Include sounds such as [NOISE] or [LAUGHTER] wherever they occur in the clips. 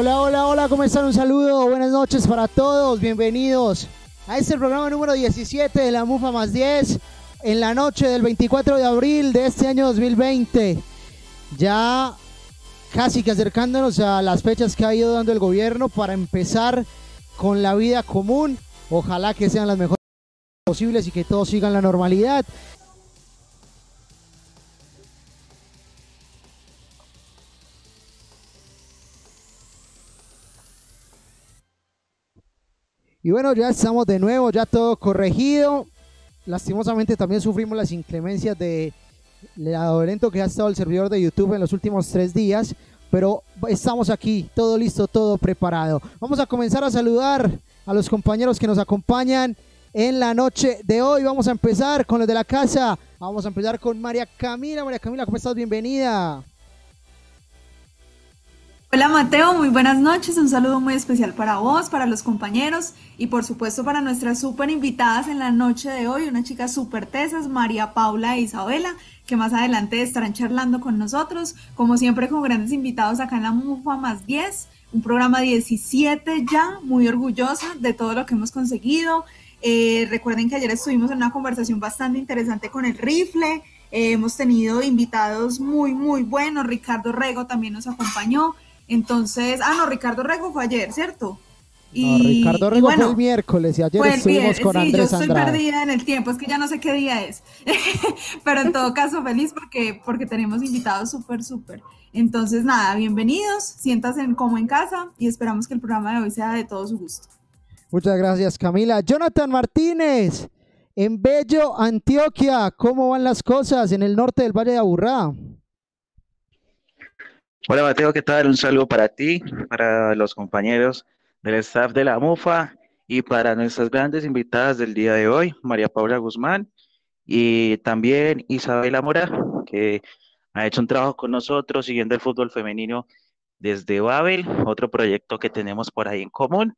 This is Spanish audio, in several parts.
Hola, hola, hola, ¿cómo están? Un saludo, buenas noches para todos, bienvenidos a este programa número 17 de la MUFA más 10 en la noche del 24 de abril de este año 2020. Ya casi que acercándonos a las fechas que ha ido dando el gobierno para empezar con la vida común. Ojalá que sean las mejores posibles y que todos sigan la normalidad. Y bueno, ya estamos de nuevo, ya todo corregido. Lastimosamente también sufrimos las inclemencias de lo lento que ha estado el servidor de YouTube en los últimos tres días. Pero estamos aquí, todo listo, todo preparado. Vamos a comenzar a saludar a los compañeros que nos acompañan en la noche de hoy. Vamos a empezar con los de la casa. Vamos a empezar con María Camila. María Camila, ¿cómo estás? Bienvenida. Hola Mateo, muy buenas noches. Un saludo muy especial para vos, para los compañeros y por supuesto para nuestras súper invitadas en la noche de hoy, una chica súper tesas, María Paula e Isabela, que más adelante estarán charlando con nosotros, como siempre con grandes invitados acá en la MUFA más 10, un programa 17 ya, muy orgullosa de todo lo que hemos conseguido. Eh, recuerden que ayer estuvimos en una conversación bastante interesante con el rifle. Eh, hemos tenido invitados muy, muy buenos. Ricardo Rego también nos acompañó. Entonces, ah, no, Ricardo Rego fue ayer, ¿cierto? Y, Ricardo Rego fue el miércoles y ayer estuvimos con sí, yo estoy perdida en el tiempo, es que ya no sé qué día es. [LAUGHS] Pero en todo caso, feliz porque, porque tenemos invitados súper, súper. Entonces, nada, bienvenidos, siéntanse como en casa y esperamos que el programa de hoy sea de todo su gusto. Muchas gracias, Camila. Jonathan Martínez, en Bello, Antioquia, ¿cómo van las cosas en el norte del Valle de Aburrá? Hola Mateo, ¿qué tal? Un saludo para ti, para los compañeros del staff de la MUFA y para nuestras grandes invitadas del día de hoy, María Paula Guzmán y también Isabela Mora, que ha hecho un trabajo con nosotros siguiendo el fútbol femenino desde Babel, otro proyecto que tenemos por ahí en común.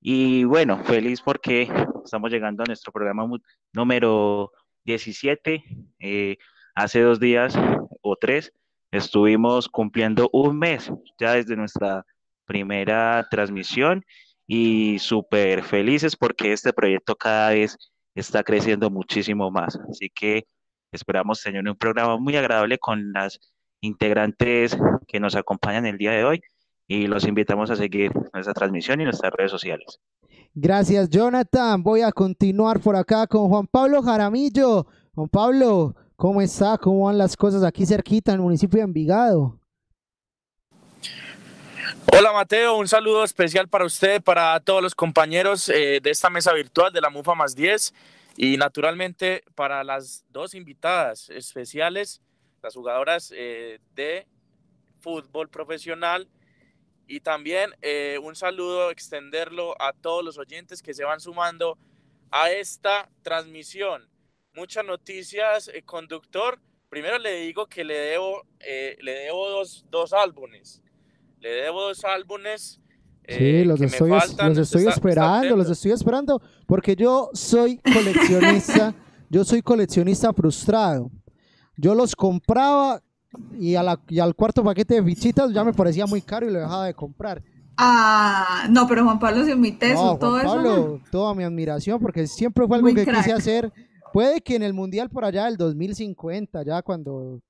Y bueno, feliz porque estamos llegando a nuestro programa número 17. Eh, hace dos días o tres Estuvimos cumpliendo un mes ya desde nuestra primera transmisión y súper felices porque este proyecto cada vez está creciendo muchísimo más. Así que esperamos tener un programa muy agradable con las integrantes que nos acompañan el día de hoy y los invitamos a seguir nuestra transmisión y nuestras redes sociales. Gracias, Jonathan. Voy a continuar por acá con Juan Pablo Jaramillo. Juan Pablo, ¿Cómo está? ¿Cómo van las cosas aquí cerquita en el municipio de Envigado? Hola Mateo, un saludo especial para usted, para todos los compañeros eh, de esta mesa virtual de la MUFA más 10 y naturalmente para las dos invitadas especiales, las jugadoras eh, de fútbol profesional y también eh, un saludo extenderlo a todos los oyentes que se van sumando a esta transmisión muchas noticias, eh, conductor. Primero le digo que le debo, eh, le debo dos, dos, álbumes. Le debo dos álbumes. Eh, sí, los estoy, los estoy esperando, los estoy esperando, porque yo soy coleccionista, [LAUGHS] yo soy coleccionista frustrado. Yo los compraba y, a la, y al cuarto paquete de fichitas ya me parecía muy caro y lo dejaba de comprar. Ah, no, pero Juan Pablo es mi teso, todo Pablo, Toda mi admiración, porque siempre fue algo que quise hacer Puede que en el Mundial por allá del 2050, ya cuando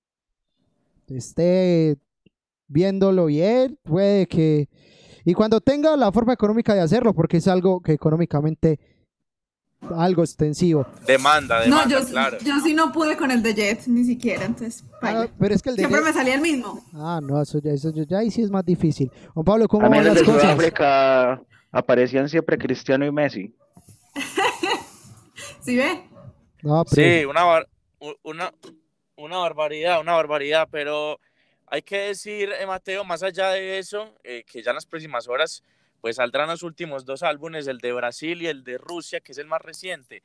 esté viéndolo bien, puede que... Y cuando tenga la forma económica de hacerlo, porque es algo que económicamente algo extensivo. Demanda, demanda, no, yo, claro. Yo sí no pude con el de Jet, ni siquiera, entonces. Ah, pero es que el de Siempre me salía el mismo. Ah, no, eso ya, eso ya ahí sí es más difícil. Juan Pablo, ¿cómo van las cosas? Sudáfrica aparecían siempre Cristiano y Messi. [LAUGHS] ¿Sí ve? Sí, una, una, una barbaridad, una barbaridad, pero hay que decir, eh, Mateo, más allá de eso, eh, que ya en las próximas horas pues saldrán los últimos dos álbumes, el de Brasil y el de Rusia, que es el más reciente.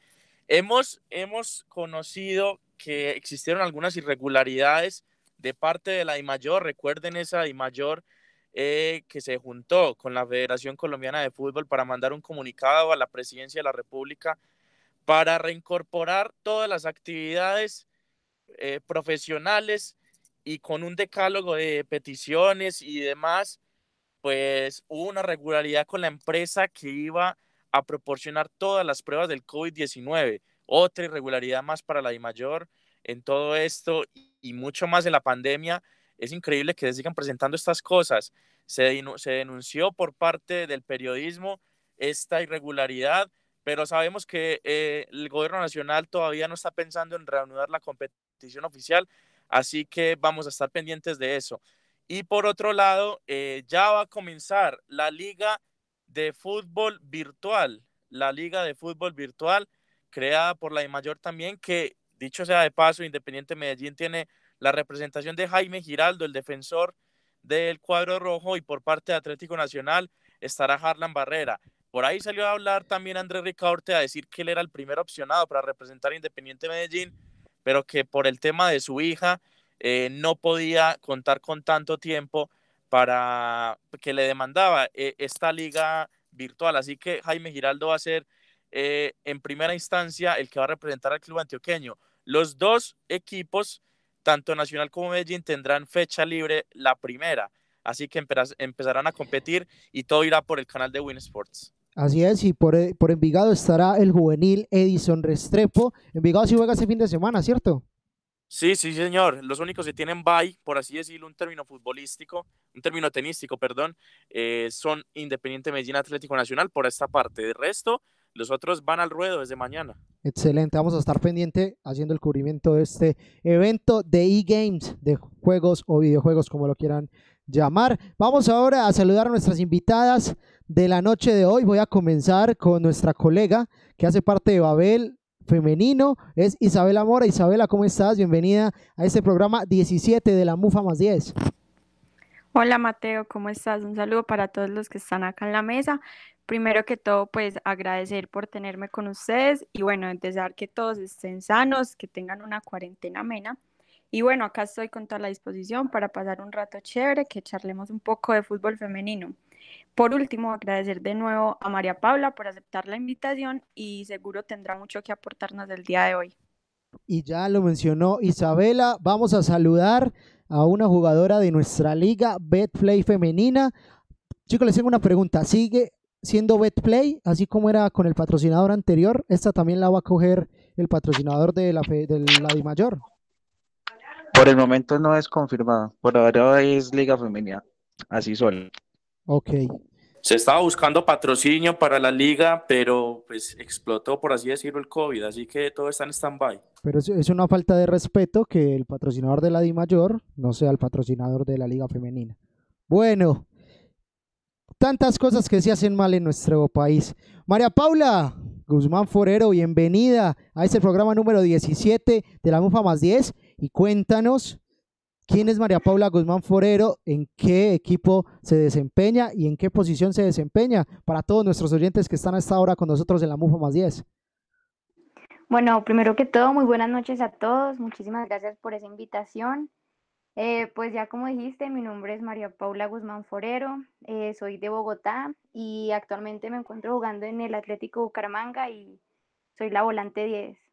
Hemos, hemos conocido que existieron algunas irregularidades de parte de la DIMAYOR, recuerden esa DIMAYOR eh, que se juntó con la Federación Colombiana de Fútbol para mandar un comunicado a la Presidencia de la República para reincorporar todas las actividades eh, profesionales y con un decálogo de peticiones y demás pues hubo una regularidad con la empresa que iba a proporcionar todas las pruebas del COVID-19. Otra irregularidad más para la mayor en todo esto y mucho más en la pandemia. Es increíble que se sigan presentando estas cosas. Se denunció por parte del periodismo esta irregularidad, pero sabemos que eh, el gobierno nacional todavía no está pensando en reanudar la competición oficial, así que vamos a estar pendientes de eso. Y por otro lado, eh, ya va a comenzar la liga de fútbol virtual, la liga de fútbol virtual creada por la mayor también, que dicho sea de paso, Independiente Medellín tiene la representación de Jaime Giraldo, el defensor del cuadro rojo, y por parte de Atlético Nacional estará Harlan Barrera. Por ahí salió a hablar también Andrés Ricaurte a decir que él era el primer opcionado para representar a Independiente Medellín, pero que por el tema de su hija eh, no podía contar con tanto tiempo para que le demandaba eh, esta liga virtual. Así que Jaime Giraldo va a ser eh, en primera instancia el que va a representar al club antioqueño. Los dos equipos, tanto Nacional como Medellín, tendrán fecha libre la primera. Así que empezarán a competir y todo irá por el canal de Win Sports. Así es, y por, por Envigado estará el juvenil Edison Restrepo. Envigado sí juega ese fin de semana, ¿cierto? Sí, sí, señor. Los únicos que tienen bye, por así decirlo, un término futbolístico, un término tenístico, perdón, eh, son Independiente Medellín Atlético Nacional por esta parte. De resto, los otros van al ruedo desde mañana. Excelente, vamos a estar pendiente haciendo el cubrimiento de este evento de e-games, de juegos o videojuegos, como lo quieran llamar. Vamos ahora a saludar a nuestras invitadas de la noche de hoy. Voy a comenzar con nuestra colega que hace parte de Babel, femenino es Isabela Mora. Isabela, ¿cómo estás? Bienvenida a este programa 17 de la MUFA más 10. Hola Mateo, ¿cómo estás? Un saludo para todos los que están acá en la mesa. Primero que todo, pues agradecer por tenerme con ustedes y bueno, desear que todos estén sanos, que tengan una cuarentena amena. Y bueno, acá estoy con toda la disposición para pasar un rato chévere, que charlemos un poco de fútbol femenino. Por último, agradecer de nuevo a María Paula por aceptar la invitación y seguro tendrá mucho que aportarnos el día de hoy. Y ya lo mencionó Isabela, vamos a saludar a una jugadora de nuestra liga Betplay femenina. Chicos, les tengo una pregunta. ¿Sigue siendo Betplay así como era con el patrocinador anterior? ¿Esta también la va a coger el patrocinador de la, de la Mayor? Por el momento no es confirmado. Por ahora es Liga Femenina. Así solo. Ok. Se estaba buscando patrocinio para la liga, pero pues explotó, por así decirlo, el COVID, así que todo está en stand-by. Pero es una falta de respeto que el patrocinador de la Di Mayor no sea el patrocinador de la liga femenina. Bueno, tantas cosas que se hacen mal en nuestro país. María Paula Guzmán Forero, bienvenida a este programa número 17 de la MUFA más 10 y cuéntanos ¿Quién es María Paula Guzmán Forero? ¿En qué equipo se desempeña y en qué posición se desempeña? Para todos nuestros oyentes que están a esta hora con nosotros en la MUFA más 10. Bueno, primero que todo, muy buenas noches a todos. Muchísimas gracias por esa invitación. Eh, pues ya como dijiste, mi nombre es María Paula Guzmán Forero, eh, soy de Bogotá y actualmente me encuentro jugando en el Atlético Bucaramanga y soy la volante 10.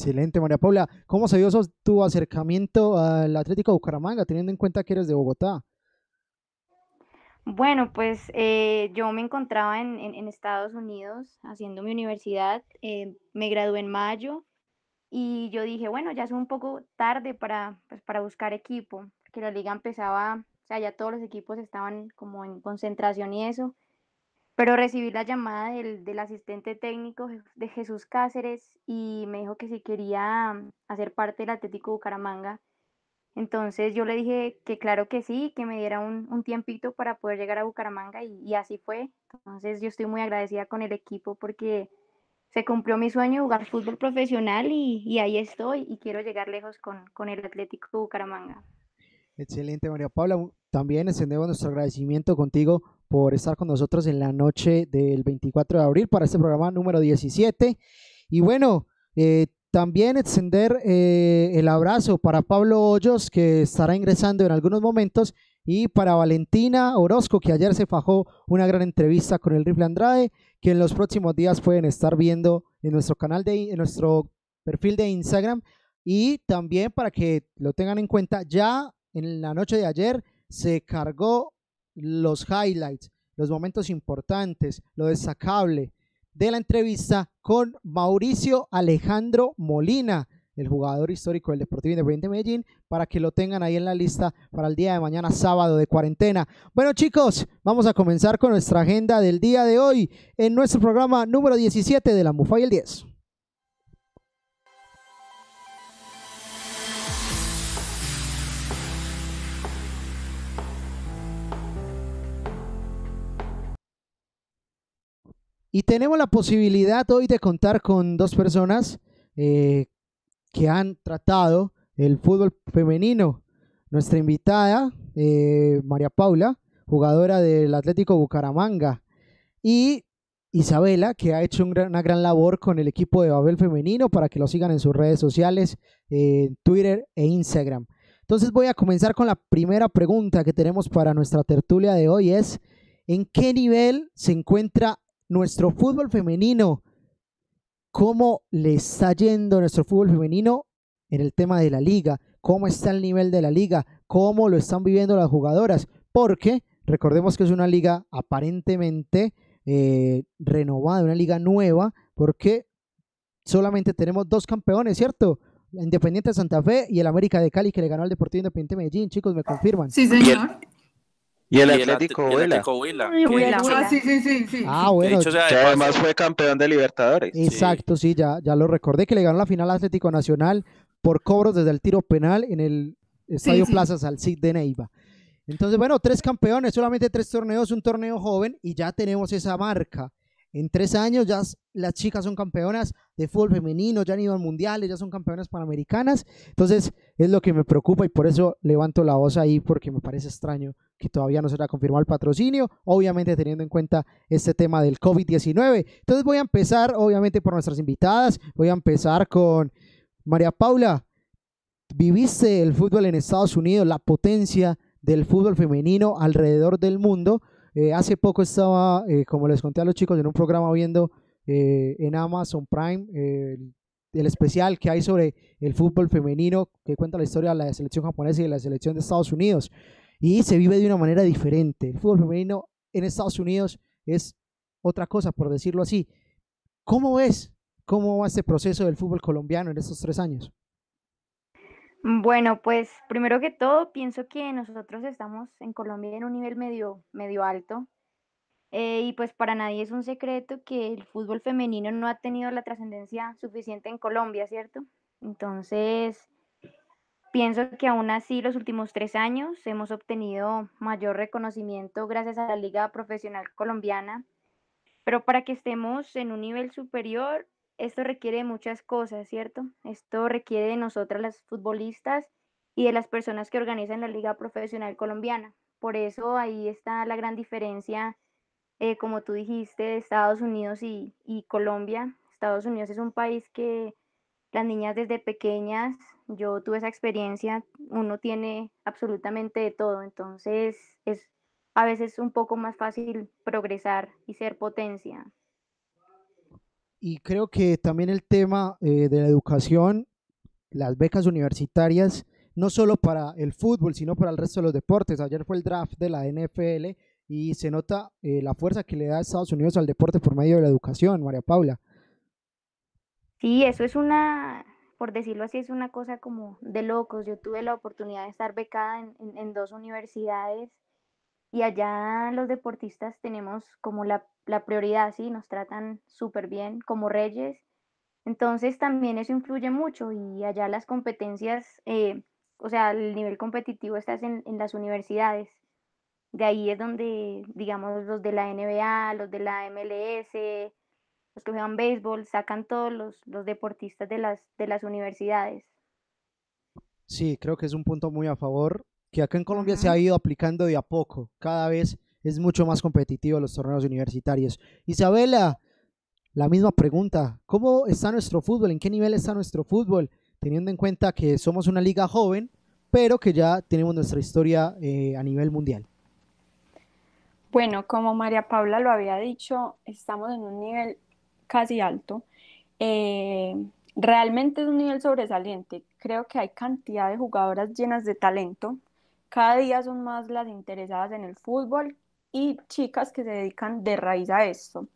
Excelente, María Paula. ¿Cómo se dio tu acercamiento al Atlético de Bucaramanga, teniendo en cuenta que eres de Bogotá? Bueno, pues eh, yo me encontraba en, Estados Unidos haciendo mi universidad, eh, me gradué en mayo y yo dije, bueno, ya es un poco tarde para, pues, para buscar equipo, porque la liga empezaba, o sea, ya todos los equipos estaban como en concentración y eso, pero recibí la llamada del, del, asistente técnico de Jesús Cáceres y me dijo que si quería mm, hacer parte del Atlético Bucaramanga. Entonces yo le dije que claro que sí, que me diera un, un tiempito para poder llegar a Bucaramanga y, así fue. Entonces yo estoy muy agradecida con el equipo porque se cumplió mi sueño jugar fútbol profesional y, y ahí estoy y quiero llegar lejos con, con el Atlético Bucaramanga. Excelente, María Paula. También extendemos nuestro agradecimiento contigo por estar con nosotros en la noche del 24 de abril para este programa número 17. Y bueno, eh, también extender eh, el abrazo para Pablo Hoyos, que estará ingresando en algunos momentos, y para Valentina Orozco, que ayer se fajó una gran entrevista con el Rifle Andrade, que en los próximos días pueden estar viendo en nuestro canal de en nuestro perfil de Instagram. Y también para que lo tengan en cuenta, ya en la noche de ayer se cargó los highlights, los momentos importantes, lo destacable de la entrevista con Mauricio Alejandro Molina, el jugador histórico del Deportivo Independiente de Medellín, para que lo tengan ahí en la lista para el día de mañana, sábado de cuarentena. Bueno chicos, vamos a comenzar con nuestra agenda del día de hoy en nuestro programa número 17 de la MUFA y el 10. Y tenemos la posibilidad hoy de contar con dos personas eh, que han tratado el fútbol femenino. Nuestra invitada, eh, María Paula, jugadora del Atlético Bucaramanga, y Isabela, que ha hecho una gran labor con el equipo de Babel Femenino para que lo sigan en sus redes sociales, en Twitter e Instagram. Entonces voy a comenzar con la primera pregunta que tenemos para nuestra tertulia de hoy es, ¿en qué nivel se encuentra nuestro fútbol femenino? ¿Cómo le está yendo nuestro fútbol femenino en el tema de la liga? ¿Cómo está el nivel de la liga? ¿Cómo lo están viviendo las jugadoras? Porque recordemos que es una liga aparentemente eh, renovada, una liga nueva, porque solamente tenemos dos campeones, ¿cierto? Independiente de Santa Fe y el América de Cali que le ganó al Deportivo Independiente de Medellín, chicos, me confirman. Sí, señor. Y el Atlético Huila. Ah, sí, sí, sí, sí. Ah, bueno. Que además fue campeón de Libertadores. Exacto, sí, ya, ya lo recordé que le ganó la final Atlético Nacional por cobros desde el tiro penal en el Estadio sí. Plaza Salcid de Neiva. Entonces, bueno, tres campeones, solamente tres torneos, un torneo joven y ya tenemos esa marca. En tres años ya las chicas son campeonas de fútbol femenino, ya han ido a mundiales, ya son campeonas panamericanas. Entonces, es lo que me preocupa y por eso levanto la voz ahí porque me parece extraño que todavía no se haya confirmado el patrocinio, obviamente teniendo en cuenta este tema del COVID-19. Entonces, voy a empezar, obviamente, por nuestras invitadas. Voy a empezar con María Paula. Viviste el fútbol en Estados Unidos, la potencia del fútbol femenino alrededor del mundo. Eh, hace poco estaba, eh, como les conté a los chicos, en un programa viendo eh, en Amazon Prime el, el especial que hay sobre el fútbol femenino que cuenta la historia de la selección japonesa y de la selección de Estados Unidos. Y se vive de una manera diferente. El fútbol femenino en Estados Unidos es otra cosa, por decirlo así. ¿Cómo ves? ¿Cómo va este proceso del fútbol colombiano en estos tres años? Bueno, pues primero que todo, pienso que nosotros estamos en Colombia en un nivel medio, medio alto. eh, y pues para nadie es un secreto que el fútbol femenino no ha tenido la trascendencia suficiente en Colombia, ¿cierto? Entonces, pienso que aún así los últimos tres años hemos obtenido mayor reconocimiento gracias a la Liga Profesional Colombiana. Pero para que estemos en un nivel superior, esto requiere muchas cosas, ¿cierto? Esto requiere de nosotras las futbolistas y de las personas que organizan la Liga Profesional Colombiana. Por eso ahí está la gran diferencia, eh, como tú dijiste, de Estados Unidos y, y Colombia. Estados Unidos es un país que las niñas desde pequeñas, yo tuve esa experiencia, uno tiene absolutamente de todo, entonces es a veces un poco más fácil progresar y ser potencia. Y creo que también el tema eh, de la educación, las becas universitarias, no solo para el fútbol, sino para el resto de los deportes. Ayer fue el draft de la NFL y se nota eh, la fuerza que le da Estados Unidos al deporte por medio de la educación, María Paula. Sí, eso es una, por decirlo así, es una cosa como de locos. Yo tuve la oportunidad de estar becada en, en- en dos universidades y allá los deportistas tenemos como la, la prioridad, sí, nos tratan súper bien como reyes. Entonces también eso influye mucho y allá las competencias, eh, o sea, el nivel competitivo está en, en las universidades. De ahí es donde, digamos, los de la NBA, los de la MLS, los que juegan béisbol, sacan todos los, los deportistas de las, de las universidades. Sí, creo que es un punto muy a favor, que acá en Colombia se ha ido aplicando de a poco. Cada vez es mucho más competitivo los torneos universitarios. Isabela, la misma pregunta, ¿cómo está nuestro fútbol? ¿En qué nivel está nuestro fútbol? Teniendo en cuenta que somos una liga joven, pero que ya tenemos nuestra historia eh, a nivel mundial. Bueno, como María Paula lo había dicho, estamos en un nivel casi alto. Eh, realmente es un nivel sobresaliente. Creo que hay cantidad de jugadoras llenas de talento, cada día son más las interesadas en el fútbol y chicas que se dedican de raíz a esto.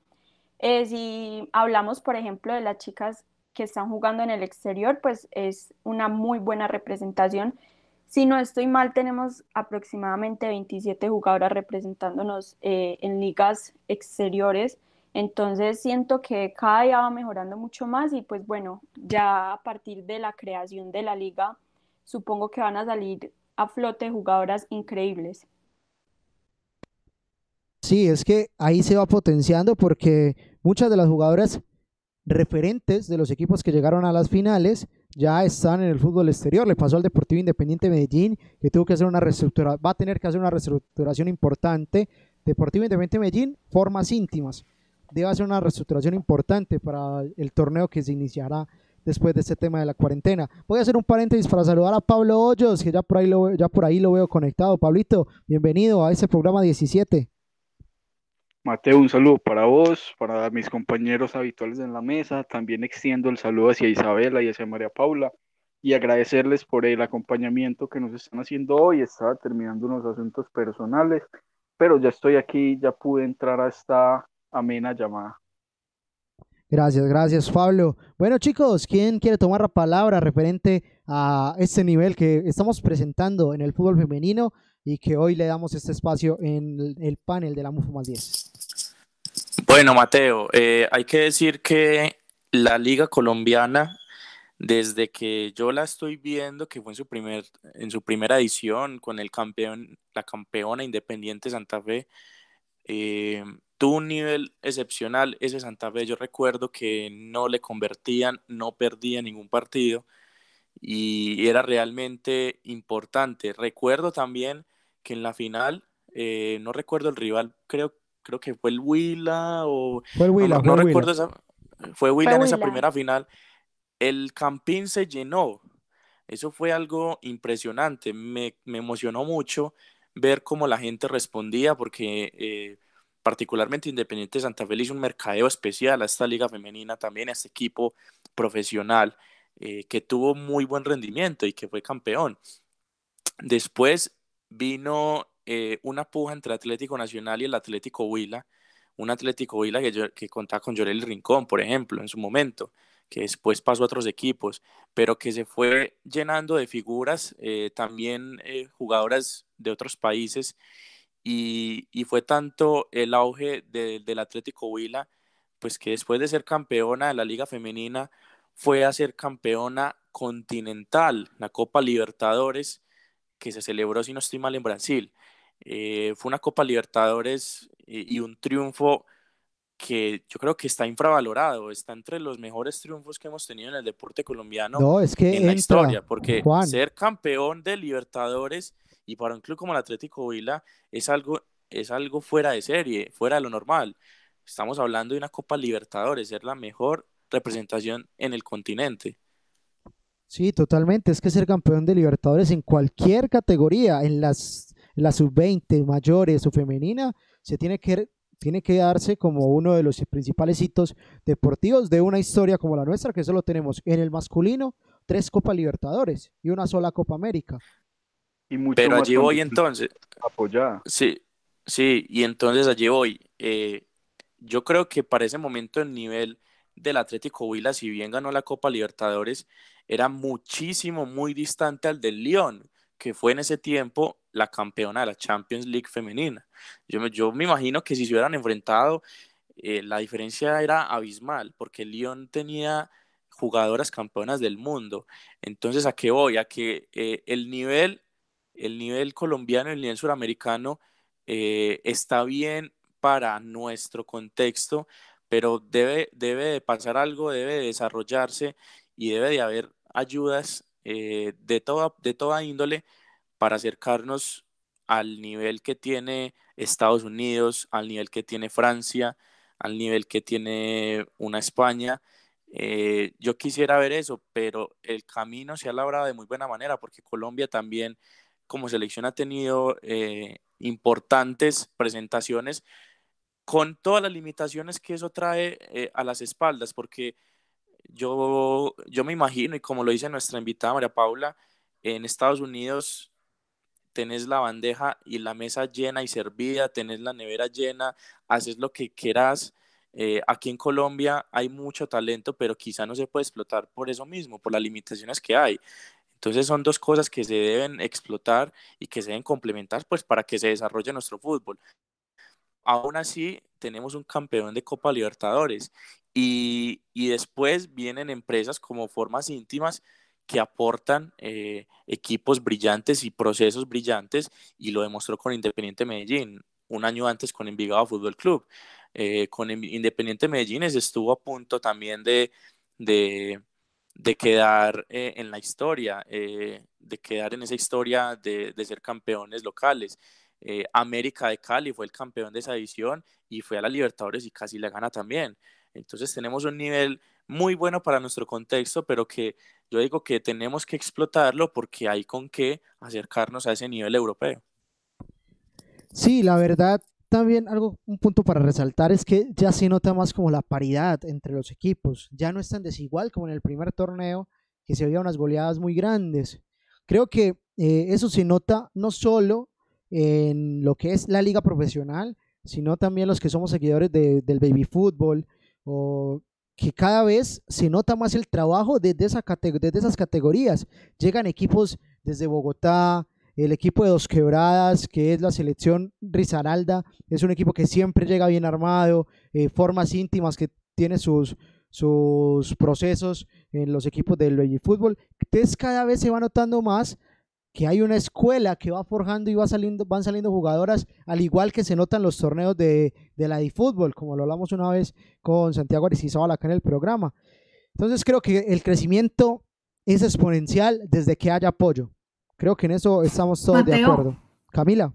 Eh, si hablamos, por ejemplo, de las chicas que están jugando en el exterior, pues es una muy buena representación. Si no estoy mal, tenemos aproximadamente 27 jugadoras representándonos eh, en ligas exteriores. Entonces siento que cada día va mejorando mucho más y pues bueno, ya a partir de la creación de la liga, supongo que van a salir a flote jugadoras increíbles. Sí, es que ahí se va potenciando porque muchas de las jugadoras referentes de los equipos que llegaron a las finales ya están en el fútbol exterior. Le pasó al Deportivo Independiente Medellín, que tuvo que hacer una va a tener que hacer una reestructuración importante. Deportivo Independiente Medellín, formas íntimas. Debe hacer una reestructuración importante para el torneo que se iniciará después de este tema de la cuarentena. Voy a hacer un paréntesis para saludar a Pablo Hoyos, que ya por ahí lo, ya por ahí lo veo conectado. Pablito, bienvenido a este programa 17. Mateo, un saludo para vos, para mis compañeros habituales en la mesa. También extiendo el saludo hacia Isabela y hacia María Paula y agradecerles por el acompañamiento que nos están haciendo hoy. Estaba terminando unos asuntos personales, pero ya estoy aquí, ya pude entrar a esta amena llamada. Gracias, gracias Pablo. Bueno chicos, ¿quién quiere tomar la palabra referente a este nivel que estamos presentando en el fútbol femenino y que hoy le damos este espacio en el panel de la MUFO más 10? Bueno, Mateo, eh, hay que decir que la Liga Colombiana, desde que yo la estoy viendo, que fue en su, primer, en su primera edición con el campeón, la campeona Independiente Santa Fe, eh, tuvo un nivel excepcional ese Santa Fe. Yo recuerdo que no le convertían, no perdía ningún partido y era realmente importante. Recuerdo también que en la final, eh, no recuerdo el rival, creo, creo que fue el Huila o... Fue el Huila, no, recuerdo esa... Fue Huila en esa primera final. El Campín se llenó. Eso fue algo impresionante. Me, me emocionó mucho ver cómo la gente respondía porque... Eh, particularmente Independiente Santa Fe un mercadeo especial a esta liga femenina también, a este equipo profesional eh, que tuvo muy buen rendimiento y que fue campeón. Después vino eh, una puja entre Atlético Nacional y el Atlético Huila, un Atlético Huila que, contaba con Llorel Rincón, por ejemplo, en su momento, que después pasó a otros equipos, pero que se fue llenando de figuras, eh, también jugadoras de otros países y, fue tanto el auge del Atlético Huila, pues que después de ser campeona de la Liga Femenina, fue a ser campeona continental, la Copa Libertadores, que se celebró, si no estoy mal, en Brasil. Eh, fue una Copa Libertadores y, un triunfo que yo creo que está infravalorado, está entre los mejores triunfos que hemos tenido en el deporte colombiano es que en la historia, porque ser campeón de Libertadores y para un club como el Atlético Huila es algo, es algo fuera de serie, fuera de lo normal. Estamos hablando de una Copa Libertadores, ser la mejor representación en el continente. Sí, totalmente. Es que ser campeón de Libertadores en cualquier categoría, en las, la sub-20, mayores o femenina, se tiene que, tiene que darse como uno de los principales hitos deportivos de una historia como la nuestra, que solo tenemos en el masculino tres Copas Libertadores y una sola Copa América. Pero allí voy entonces. Apoyada. Sí, sí, y entonces allí voy. Eh, yo creo que para ese momento el nivel del Atlético Huila, si bien ganó la Copa Libertadores, era muchísimo, muy distante al del Lyon, que fue en ese tiempo la campeona de la Champions League femenina. Yo me, yo me imagino que si se hubieran enfrentado, eh, la diferencia era abismal, porque el Lyon tenía jugadoras campeonas del mundo. Entonces, ¿a qué voy? A que eh, el nivel el nivel colombiano, el nivel suramericano eh, está bien para nuestro contexto, pero debe, debe de pasar algo, debe de desarrollarse y debe de haber ayudas eh, de, toda, de toda índole para acercarnos al nivel que tiene Estados Unidos, al nivel que tiene Francia, al nivel que tiene una España. Eh, yo quisiera ver eso, pero el camino se ha labrado de muy buena manera porque Colombia también como selección ha tenido eh, importantes presentaciones con todas las limitaciones que eso trae eh, a las espaldas, porque yo, yo me imagino, y como lo dice nuestra invitada María Paula, en Estados Unidos tenés la bandeja y la mesa llena y servida, tenés la nevera llena, haces lo que quieras. Eh, aquí en Colombia hay mucho talento, pero quizá no se puede explotar por eso mismo, por las limitaciones que hay. Entonces son dos cosas que se deben explotar y que se deben complementar pues para que se desarrolle nuestro fútbol. Aún así, tenemos un campeón de Copa Libertadores y, y después vienen empresas como Formas Íntimas que aportan eh, equipos brillantes y procesos brillantes y lo demostró con Independiente Medellín, un año antes con Envigado Fútbol Club. Eh, con Independiente Medellín estuvo a punto también de, de, de quedar eh, en la historia, de quedar en esa historia de, de ser campeones locales. América de Cali fue el campeón de esa edición y fue a la Libertadores y casi la gana también. Entonces tenemos un nivel muy bueno para nuestro contexto, pero que yo digo que tenemos que explotarlo porque hay con qué acercarnos a ese nivel europeo. Sí, la verdad, también algo, un punto para resaltar es que ya se nota más como la paridad entre los equipos. Ya no es tan desigual como en el primer torneo, que se veía unas goleadas muy grandes. Creo que eh, eso se nota no solo en lo que es la liga profesional, sino también los que somos seguidores del baby fútbol o que cada vez se nota más el trabajo desde, esa desde esas categorías. Llegan equipos desde Bogotá, el equipo de Dos Quebradas, que es la selección Rizaralda, es un equipo que siempre llega bien armado, eh, formas íntimas que tiene sus, sus procesos en los equipos del fútbol. Entonces cada vez se va notando más que hay una escuela que va forjando y va saliendo, van saliendo jugadoras, al igual que se notan los torneos de, de la fútbol, como lo hablamos una vez con Santiago Aristizábal acá en el programa. Entonces creo que el crecimiento es exponencial desde que haya apoyo. Creo que en eso estamos todos de acuerdo. Camila.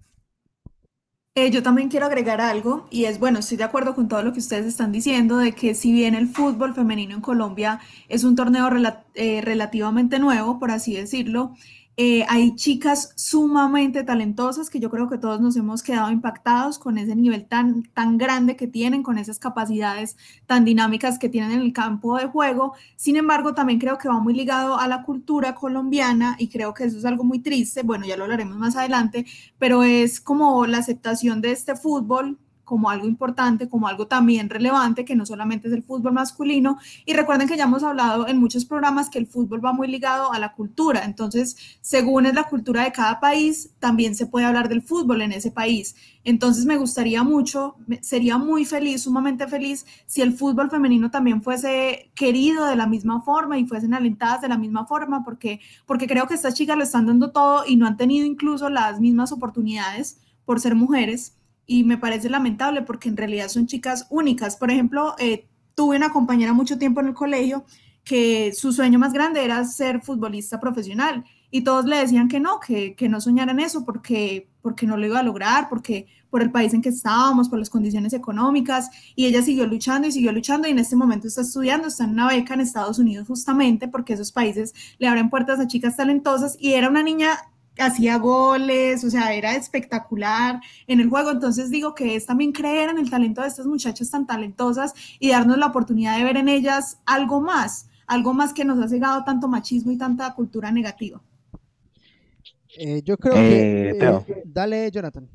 Eh, yo también quiero agregar algo y es, bueno, estoy de acuerdo con todo lo que ustedes están diciendo, de que si bien el fútbol femenino en Colombia es un torneo eh, relativamente nuevo, por así decirlo, eh, hay chicas sumamente talentosas que yo creo que todos nos hemos quedado impactados con ese nivel tan, tan grande que tienen, con esas capacidades tan dinámicas que tienen en el campo de juego. Sin embargo, también creo que va muy ligado a la cultura colombiana y creo que eso es algo muy triste. Bueno, ya lo hablaremos más adelante, pero es como la aceptación de este fútbol como algo importante, como algo también relevante, que no solamente es el fútbol masculino. Y recuerden que ya hemos hablado en muchos programas que el fútbol va muy ligado a la cultura. Entonces, según es la cultura de cada país, también se puede hablar del fútbol en ese país. Entonces, me gustaría mucho, sería muy feliz, sumamente feliz, si el fútbol femenino también fuese querido de la misma forma y fuesen alentadas de la misma forma, porque, porque creo que estas chicas lo están dando todo y no han tenido incluso las mismas oportunidades por ser mujeres y me parece lamentable porque en realidad son chicas únicas. Por ejemplo, eh, tuve una compañera mucho tiempo en el colegio que su sueño más grande era ser futbolista profesional y todos le decían que no, que, que no soñaran eso porque, porque no lo iba a lograr, porque por el país en que estábamos, por las condiciones económicas, y ella siguió luchando y siguió luchando y en este momento está estudiando, está en una beca en Estados Unidos justamente porque esos países le abren puertas a chicas talentosas y era una niña hacía goles, o sea, era espectacular en el juego. Entonces digo que es también creer en el talento de estas muchachas tan talentosas y darnos la oportunidad de ver en ellas algo más, algo más que nos ha cegado tanto machismo y tanta cultura negativa. Eh, yo creo que... Eh, eh, dale, Jonathan.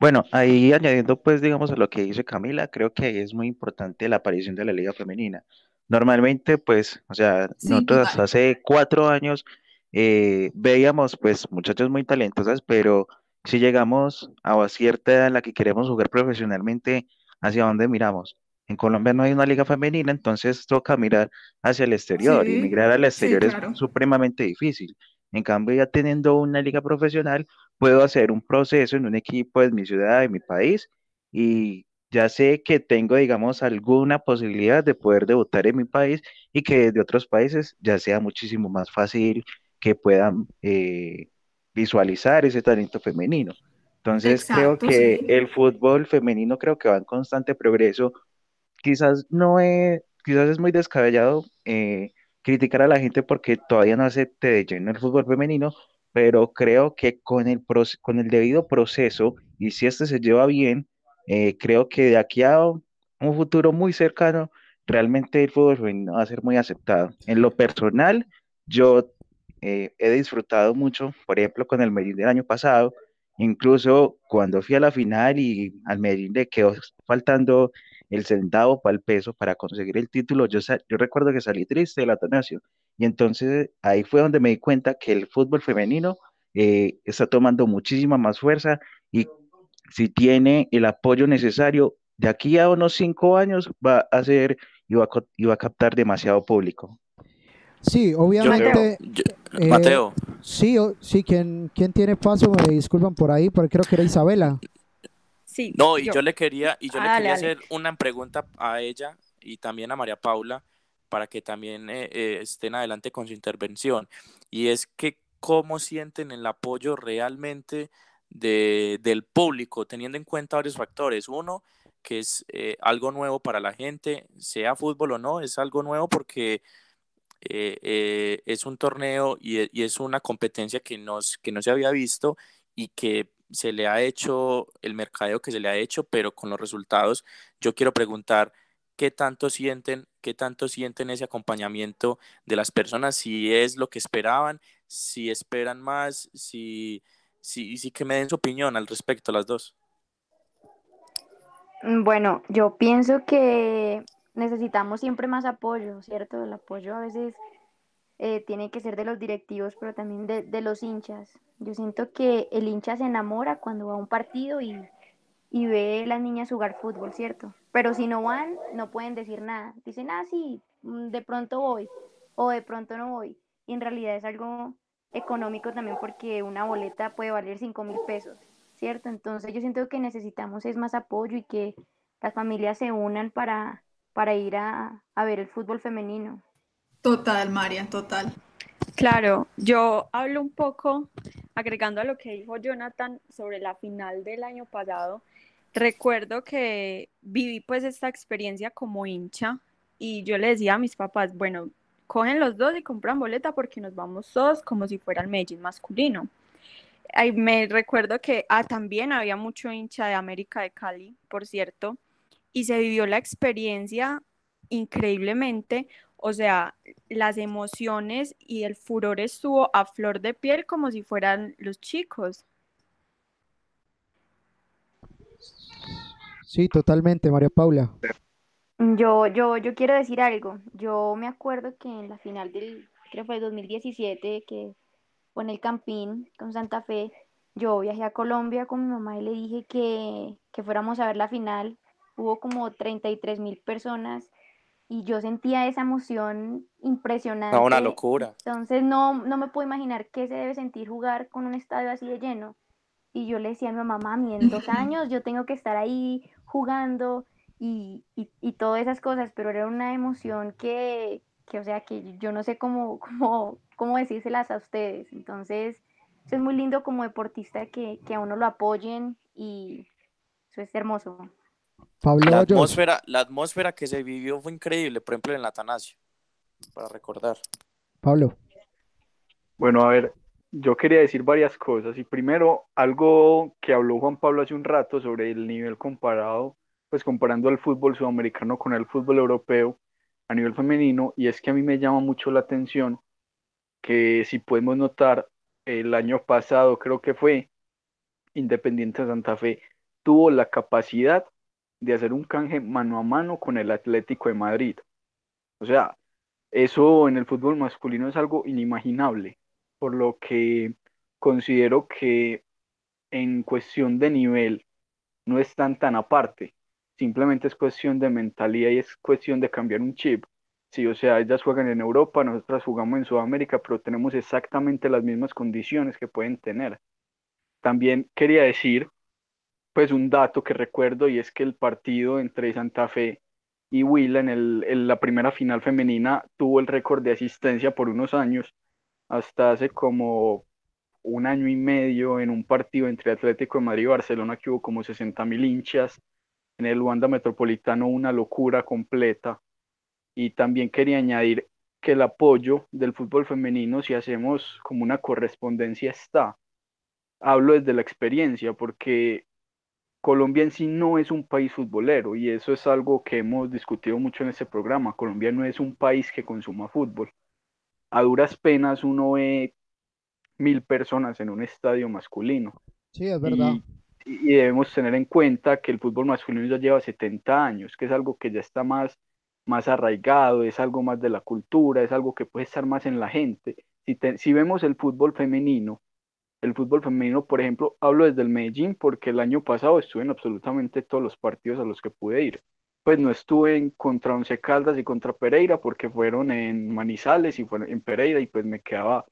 Bueno, ahí añadiendo pues digamos a lo que dice Camila, creo que es muy importante la aparición de la liga femenina. Normalmente pues, o sea, nosotros hace cuatro años eh, veíamos pues muchachos muy talentosas, pero si llegamos a cierta edad en la que queremos jugar profesionalmente, ¿hacia dónde miramos? En Colombia no hay una liga femenina, entonces toca mirar hacia el exterior y migrar al exterior es supremamente difícil. En cambio, ya teniendo una liga profesional, puedo hacer un proceso en un equipo de mi ciudad, de mi país, y ya sé que tengo, digamos, alguna posibilidad de poder debutar en mi país y que desde otros países ya sea muchísimo más fácil que puedan eh, visualizar ese talento femenino. Entonces creo que el fútbol femenino creo que va en constante progreso. Quizás no es, quizás es muy descabellado eh, criticar a la gente porque todavía no acepte de lleno el fútbol femenino, pero creo que con el, con el debido proceso y si este se lleva bien, eh, creo que de aquí a un futuro muy cercano, realmente el fútbol femenino va a ser muy aceptado. En lo personal, yo eh, he disfrutado mucho, por ejemplo, con el Medellín del año pasado, incluso cuando fui a la final y al Medellín le quedó faltando el centavo para el peso para conseguir el título, yo, yo recuerdo que salí triste del Atanasio. Y entonces ahí fue donde me di cuenta que el fútbol femenino eh, está tomando muchísima más fuerza y si tiene el apoyo necesario, de aquí a unos cinco años va a ser y va a, captar demasiado público. Sí, obviamente. Eh, Mateo. Sí, sí, ¿quién, ¿quién tiene paso? Me disculpan por ahí, porque creo que era Isabela. Sí. No, y yo, le quería, y yo le ah, quería hacer una pregunta a ella y también a María Paula para que también eh, eh, estén adelante con su intervención. Y es que cómo sienten el apoyo realmente de, del público, teniendo en cuenta varios factores. Uno, que es eh, algo nuevo para la gente, sea fútbol o no, es algo nuevo porque es un torneo y, y, es una competencia que, que no se había visto y que se le ha hecho el mercadeo que se le ha hecho, pero con los resultados, yo quiero preguntar qué tanto sienten, qué tanto sienten ese acompañamiento de las personas, si es lo que esperaban, si esperan más, si, si, si que me den su opinión al respecto, las dos. Mm, bueno, yo pienso que necesitamos siempre más apoyo, ¿cierto? El apoyo a veces eh, tiene que ser de los directivos, pero también de, los hinchas. Yo siento que el hincha se enamora cuando va a un partido y, ve a las niñas jugar fútbol, ¿cierto? Pero si no van, no pueden decir nada. Dicen, ah, sí, mm, de pronto voy o de pronto no voy. Y en realidad es algo económico también porque una boleta puede valer 5 mil pesos, ¿cierto? Entonces yo siento que necesitamos es más apoyo y que las familias se unan para, para ir a ver el fútbol femenino. Total, María, total. Claro, yo hablo un poco, agregando a lo que dijo Jonathan sobre la final del año pasado. Recuerdo que viví pues esta experiencia como hincha y yo le decía a mis papás, bueno, cogen los dos y compran boleta porque nos vamos todos como si fuera el Medellín masculino. Ahí me recuerdo que ah, también había mucho hincha de América de Cali, por cierto, y se vivió la experiencia increíblemente o sea, las emociones y el furor estuvo a flor de piel como si fueran los chicos. Sí, totalmente, María Paula. Yo, yo, yo quiero decir algo. Yo me acuerdo que en la final del, creo fue 2017, que fue en el Campín con Santa Fe, yo viajé a Colombia con mi mamá y le dije que, que fuéramos a ver la final. Hubo como 33 mil personas y yo sentía esa emoción impresionante. una locura. Entonces no, no me puedo imaginar qué se debe sentir jugar con un estadio así de lleno. Y yo le decía a mi mamá, mami, en dos [LAUGHS] años yo tengo que estar ahí jugando y, y, todas esas cosas, pero era una emoción que, que, o sea, que yo no sé cómo, [LAUGHS] cómo, cómo decírselas a ustedes. Entonces, eso es muy lindo como deportista que, que a uno lo apoyen y eso es hermoso la, atmósfera, la atmósfera que se vivió fue increíble, por ejemplo en la Atanasio, para recordar. Pablo. Bueno, a ver, yo quería decir varias cosas. Y primero, algo que habló Juan Pablo hace un rato sobre el nivel comparado, pues comparando el fútbol sudamericano con el fútbol europeo a nivel femenino, y es que a mí me llama mucho la atención que si podemos notar, el año pasado creo que fue Independiente Santa Fe tuvo la capacidad de hacer un canje mano a mano con el Atlético de Madrid. O sea, eso en el fútbol masculino es algo inimaginable, por lo que considero que en cuestión de nivel no están tan aparte, simplemente es cuestión de mentalidad y es cuestión de cambiar un chip. Sí, o sea, ellas juegan en Europa, nosotras jugamos en Sudamérica, pero tenemos exactamente las mismas condiciones que pueden tener. También quería decir pues un dato que recuerdo y es que el partido entre Santa Fe y Huila en, en la primera final femenina tuvo el récord de asistencia por unos años, hasta hace como un año y medio en un partido entre Atlético de Madrid y Barcelona que hubo como 60 mil hinchas, en el Wanda Metropolitano una locura completa. Y también quería añadir que el apoyo del fútbol femenino, si hacemos como una correspondencia, está. Hablo desde la experiencia, porque Colombia en sí no es un país futbolero y eso es algo que hemos discutido mucho en este programa. Colombia no es un país que consuma fútbol. a duras penas uno ve mil personas en un estadio masculino. Sí, es verdad. Y, y, debemos tener en cuenta que el fútbol masculino ya lleva 70 años, que es algo que ya está más, más arraigado, es algo más de la cultura, es algo que puede estar más en la gente. Si, si vemos el fútbol femenino, el fútbol femenino, por ejemplo, hablo desde el Medellín porque el año pasado estuve en absolutamente todos los partidos a los que pude ir. Pues no estuve en contra Once Caldas y contra Pereira porque fueron en Manizales y fueron en Pereira y pues me quedaba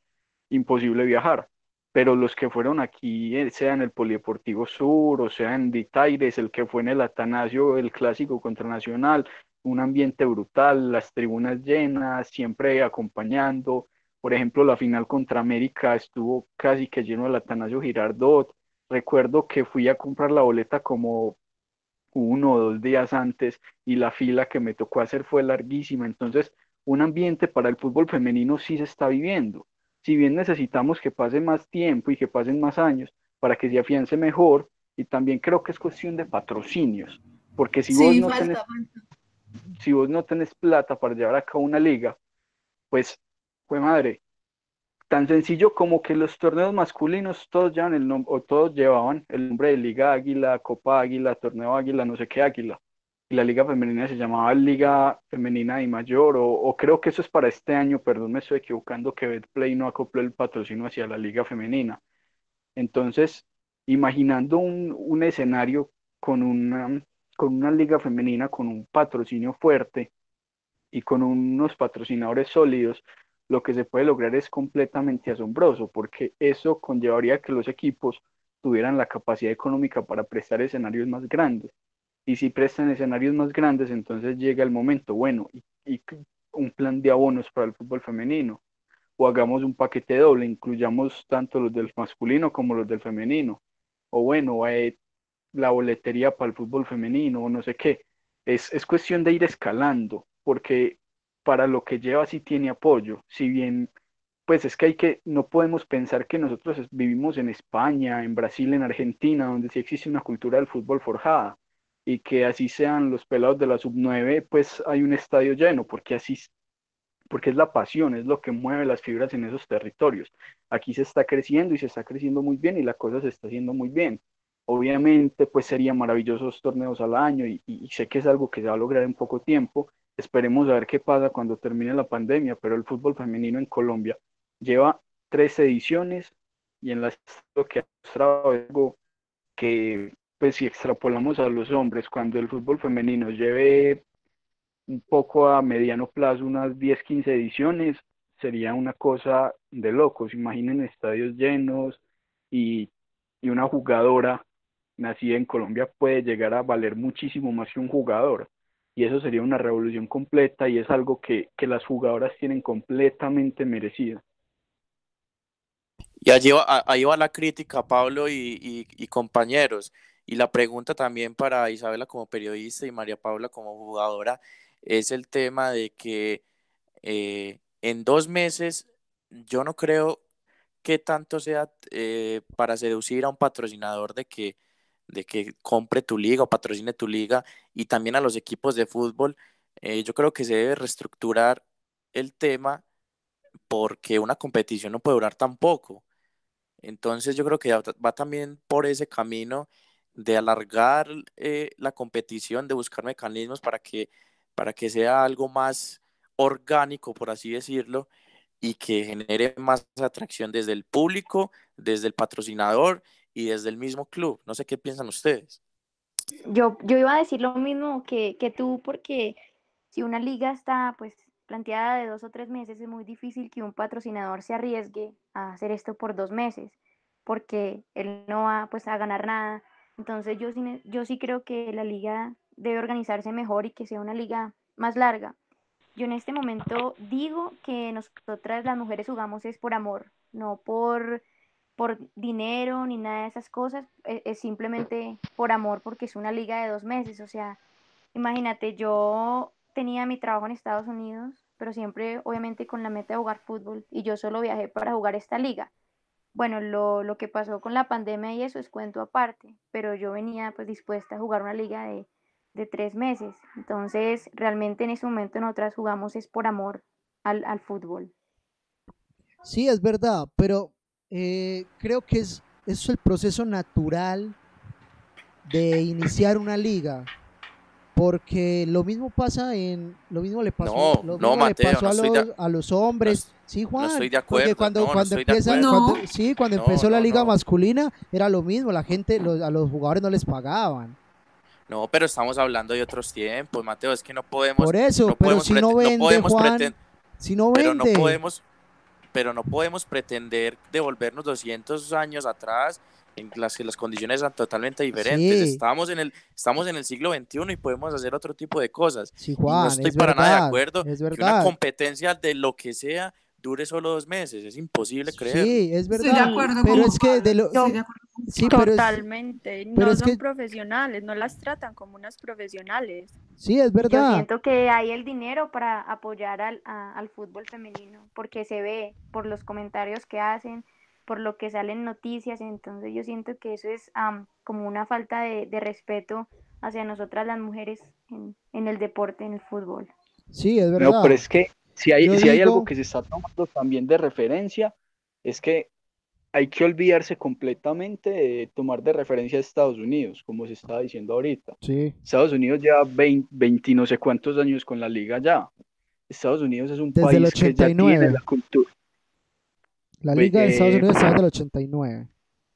imposible viajar. Pero los que fueron aquí, eh, sea en el Polideportivo Sur o sea en Ditaires, el que fue en el Atanasio, el clásico contra Nacional, un ambiente brutal, las tribunas llenas, siempre acompañando. Por ejemplo, la final contra América estuvo casi que lleno el Atanasio Girardot. Recuerdo que fui a comprar la boleta como uno o dos días antes y la fila que me tocó hacer fue larguísima. Entonces, un ambiente para el fútbol femenino sí se está viviendo si bien necesitamos que pase más tiempo y que pasen más años para que se afiance mejor, y también creo que es cuestión de patrocinios, porque si, vos, no tenés, si vos no tenés plata para llevar a cabo una liga, pues, fue madre, tan sencillo como que los torneos masculinos todos llevan el nombre, o todos llevaban el nombre de Liga Águila, Copa Águila, Torneo Águila, no sé qué Águila y la liga femenina se llamaba Liga Femenina y Mayor, o, creo que eso es para este año, perdón, me estoy equivocando, que Betplay no acopló el patrocinio hacia la liga femenina. Entonces, imaginando un, escenario con una, con una liga femenina, con un patrocinio fuerte y con unos patrocinadores sólidos, lo que se puede lograr es completamente asombroso, porque eso conllevaría que los equipos tuvieran la capacidad económica para prestar escenarios más grandes y si prestan escenarios más grandes, entonces llega el momento, bueno, y, un plan de abonos para el fútbol femenino, o hagamos un paquete doble, incluyamos tanto los del masculino como los del femenino, o bueno, eh, la boletería para el fútbol femenino, o no sé qué. Es, es cuestión de ir escalando, porque para lo que lleva sí tiene apoyo, si bien pues es que hay que, no podemos pensar que nosotros vivimos en España, en Brasil, en Argentina, donde sí existe una cultura del fútbol forjada y que así sean los pelados de la sub-9, pues hay un estadio lleno, porque así porque es la pasión, es lo que mueve las fibras en esos territorios. Aquí se está creciendo y se está creciendo muy bien y la cosa se está haciendo muy bien. Obviamente, pues serían maravillosos torneos al año y, y, sé que es algo que se va a lograr en poco tiempo. Esperemos a ver qué pasa cuando termine la pandemia, pero el fútbol femenino en Colombia lleva tres ediciones y en las que ha mostrado algo que pues si extrapolamos a los hombres, cuando el fútbol femenino lleve un poco a mediano plazo unas 10, 15 ediciones, sería una cosa de locos. Imaginen estadios llenos y, y una jugadora nacida en Colombia puede llegar a valer muchísimo más que un jugador. Y eso sería una revolución completa y es algo que, que las jugadoras tienen completamente merecida. Y allí va, ahí va la crítica, Pablo y, y compañeros. Y la pregunta también para Isabela como periodista y María Paula como jugadora es el tema de que eh, en dos meses yo no creo que tanto sea eh, para seducir a un patrocinador de que, de que compre tu liga o patrocine tu liga y también a los equipos de fútbol. Eh, yo creo que se debe reestructurar el tema porque una competición no puede durar tan poco. Entonces yo creo que va también por ese camino de alargar eh, la competición, de buscar mecanismos para que, para que sea algo más orgánico, por así decirlo, y que genere más atracción desde el público, desde el patrocinador y desde el mismo club. No sé qué piensan ustedes. Yo, yo iba a decir lo mismo que, que tú, porque si una liga está pues planteada de dos o tres meses, es muy difícil que un patrocinador se arriesgue a hacer esto por dos meses, porque él no va pues a ganar nada entonces yo sí, yo sí creo que la liga debe organizarse mejor y que sea una liga más larga. Yo en este momento digo que nosotras las mujeres jugamos es por amor, no por, por dinero ni nada de esas cosas, es, es simplemente por amor porque es una liga de dos meses. O sea, imagínate, yo tenía mi trabajo en Estados Unidos, pero siempre obviamente con la meta de jugar fútbol y yo solo viajé para jugar esta liga bueno, lo, lo, que pasó con la pandemia y eso es cuento aparte, pero yo venía pues dispuesta a jugar una liga de, de tres meses. Entonces, realmente en ese momento nosotras jugamos es por amor al, al, fútbol. Sí, es verdad, pero eh, creo que es, es el proceso natural de iniciar una liga. Porque lo mismo pasa en. Lo mismo le pasó, No, lo no, le Mateo, pasó no a, los, de- a los hombres. sí, Juan. estoy de porque acuerdo, cuando, no, no cuando de acuerdo. cuando- sí, cuando No, empezó la liga no. masculina, era lo mismo. La gente, los- a los jugadores no les pagaban. No, pero estamos hablando de otros tiempos, Mateo. Es que no podemos. Por eso, no pero podemos si no vende, Juan, Si no pero no vende. podemos, pero no podemos pretender devolvernos 200 años atrás en las que las condiciones eran totalmente diferentes. Sí. Estamos en el estamos en el siglo XXI y podemos hacer otro tipo de cosas. Sí, Y Juan, no estoy es para nada de verdad, acuerdo es que una verdad. competencia de lo que sea dure solo dos meses. Es imposible creer. Sí, es verdad. Estoy de acuerdo pero con es que de lo, de sí, pero es, Totalmente, pero no es son que- profesionales, no las tratan como unas profesionales. sí, es Yo verdad. siento que hay el dinero para apoyar al, a- al fútbol femenino, porque se ve por los comentarios que hacen, por lo que salen noticias, entonces yo siento que eso es am, como una falta de, de respeto hacia nosotras las mujeres en, en el deporte, en el fútbol. Sí, es verdad. No, pero es que si hay, si hay algo que se está tomando también de referencia, es que hay que olvidarse completamente de tomar de referencia a Estados Unidos, como se estaba diciendo ahorita. Sí, Estados Unidos lleva 20, 20 y no sé cuántos años con la liga ya. Estados Unidos es un Desde el país que ya 89. tiene la cultura. la Pues, liga de Estados eh, Unidos está desde el 89.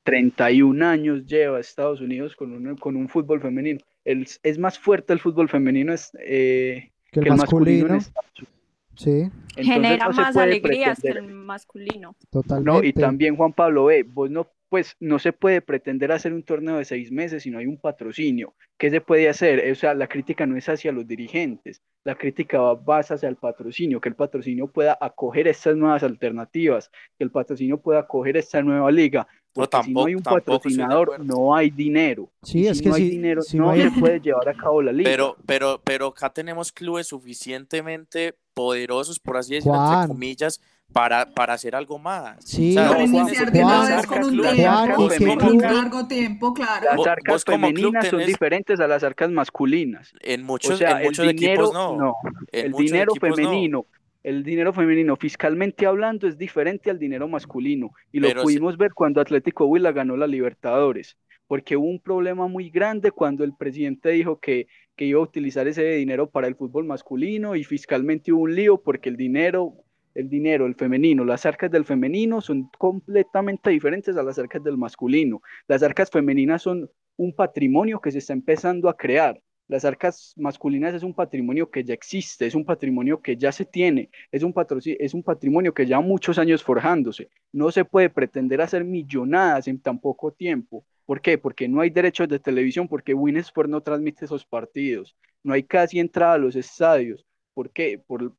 31 años lleva Estados Unidos con un, con un fútbol femenino. El- es más fuerte el fútbol femenino es, eh, Que el que el masculino en masculino, Estados Unidos. Sí, Entonces, Genera no más alegrías que pretender- el masculino. totalmente. No, y también Juan Pablo, ve, vos no, pues no se puede pretender hacer un torneo de seis meses si no hay un patrocinio. ¿Qué se puede hacer? O sea, la crítica no es hacia los dirigentes, la crítica va más hacia el patrocinio, que el patrocinio pueda acoger estas nuevas alternativas, que el patrocinio pueda acoger esta nueva liga. No, Porque si no hay un tampoco- tampoco patrocinador, no hay dinero. Sí, Y es si que no hay si- dinero, si no se puede llevar a cabo la liga. Pero, pero, pero acá tenemos clubes suficientemente poderosos, por así decirlo, entre comillas, para, para hacer algo más. Sí, O sea, de una vez con un Juan, tiempo, Juan, vos ¿y qué con un club? largo tiempo, claro. Las arcas club femeninas son tenés- diferentes a las arcas masculinas. En O muchos, sea, en muchos dinero, equipos no. En el dinero equipos no. femenino, el dinero femenino fiscalmente hablando es diferente al dinero masculino y lo Pero pudimos ver cuando Atlético Huila ganó la Libertadores, porque hubo un problema muy grande cuando el presidente dijo que, que iba a utilizar ese dinero para el fútbol masculino y fiscalmente hubo un lío porque el dinero, el dinero, el femenino, las arcas del femenino son completamente diferentes a las arcas del masculino. Las arcas femeninas son un patrimonio que se está empezando a crear. Las arcas masculinas es un patrimonio que ya existe, es un patrimonio que ya se tiene, es un, es un patrimonio que lleva muchos años forjándose. No se puede pretender hacer millonadas en tan poco tiempo. ¿Por qué? Porque no hay derechos de televisión, porque Winsport no transmite esos partidos, no hay casi entrada a los estadios. ¿Por qué? Por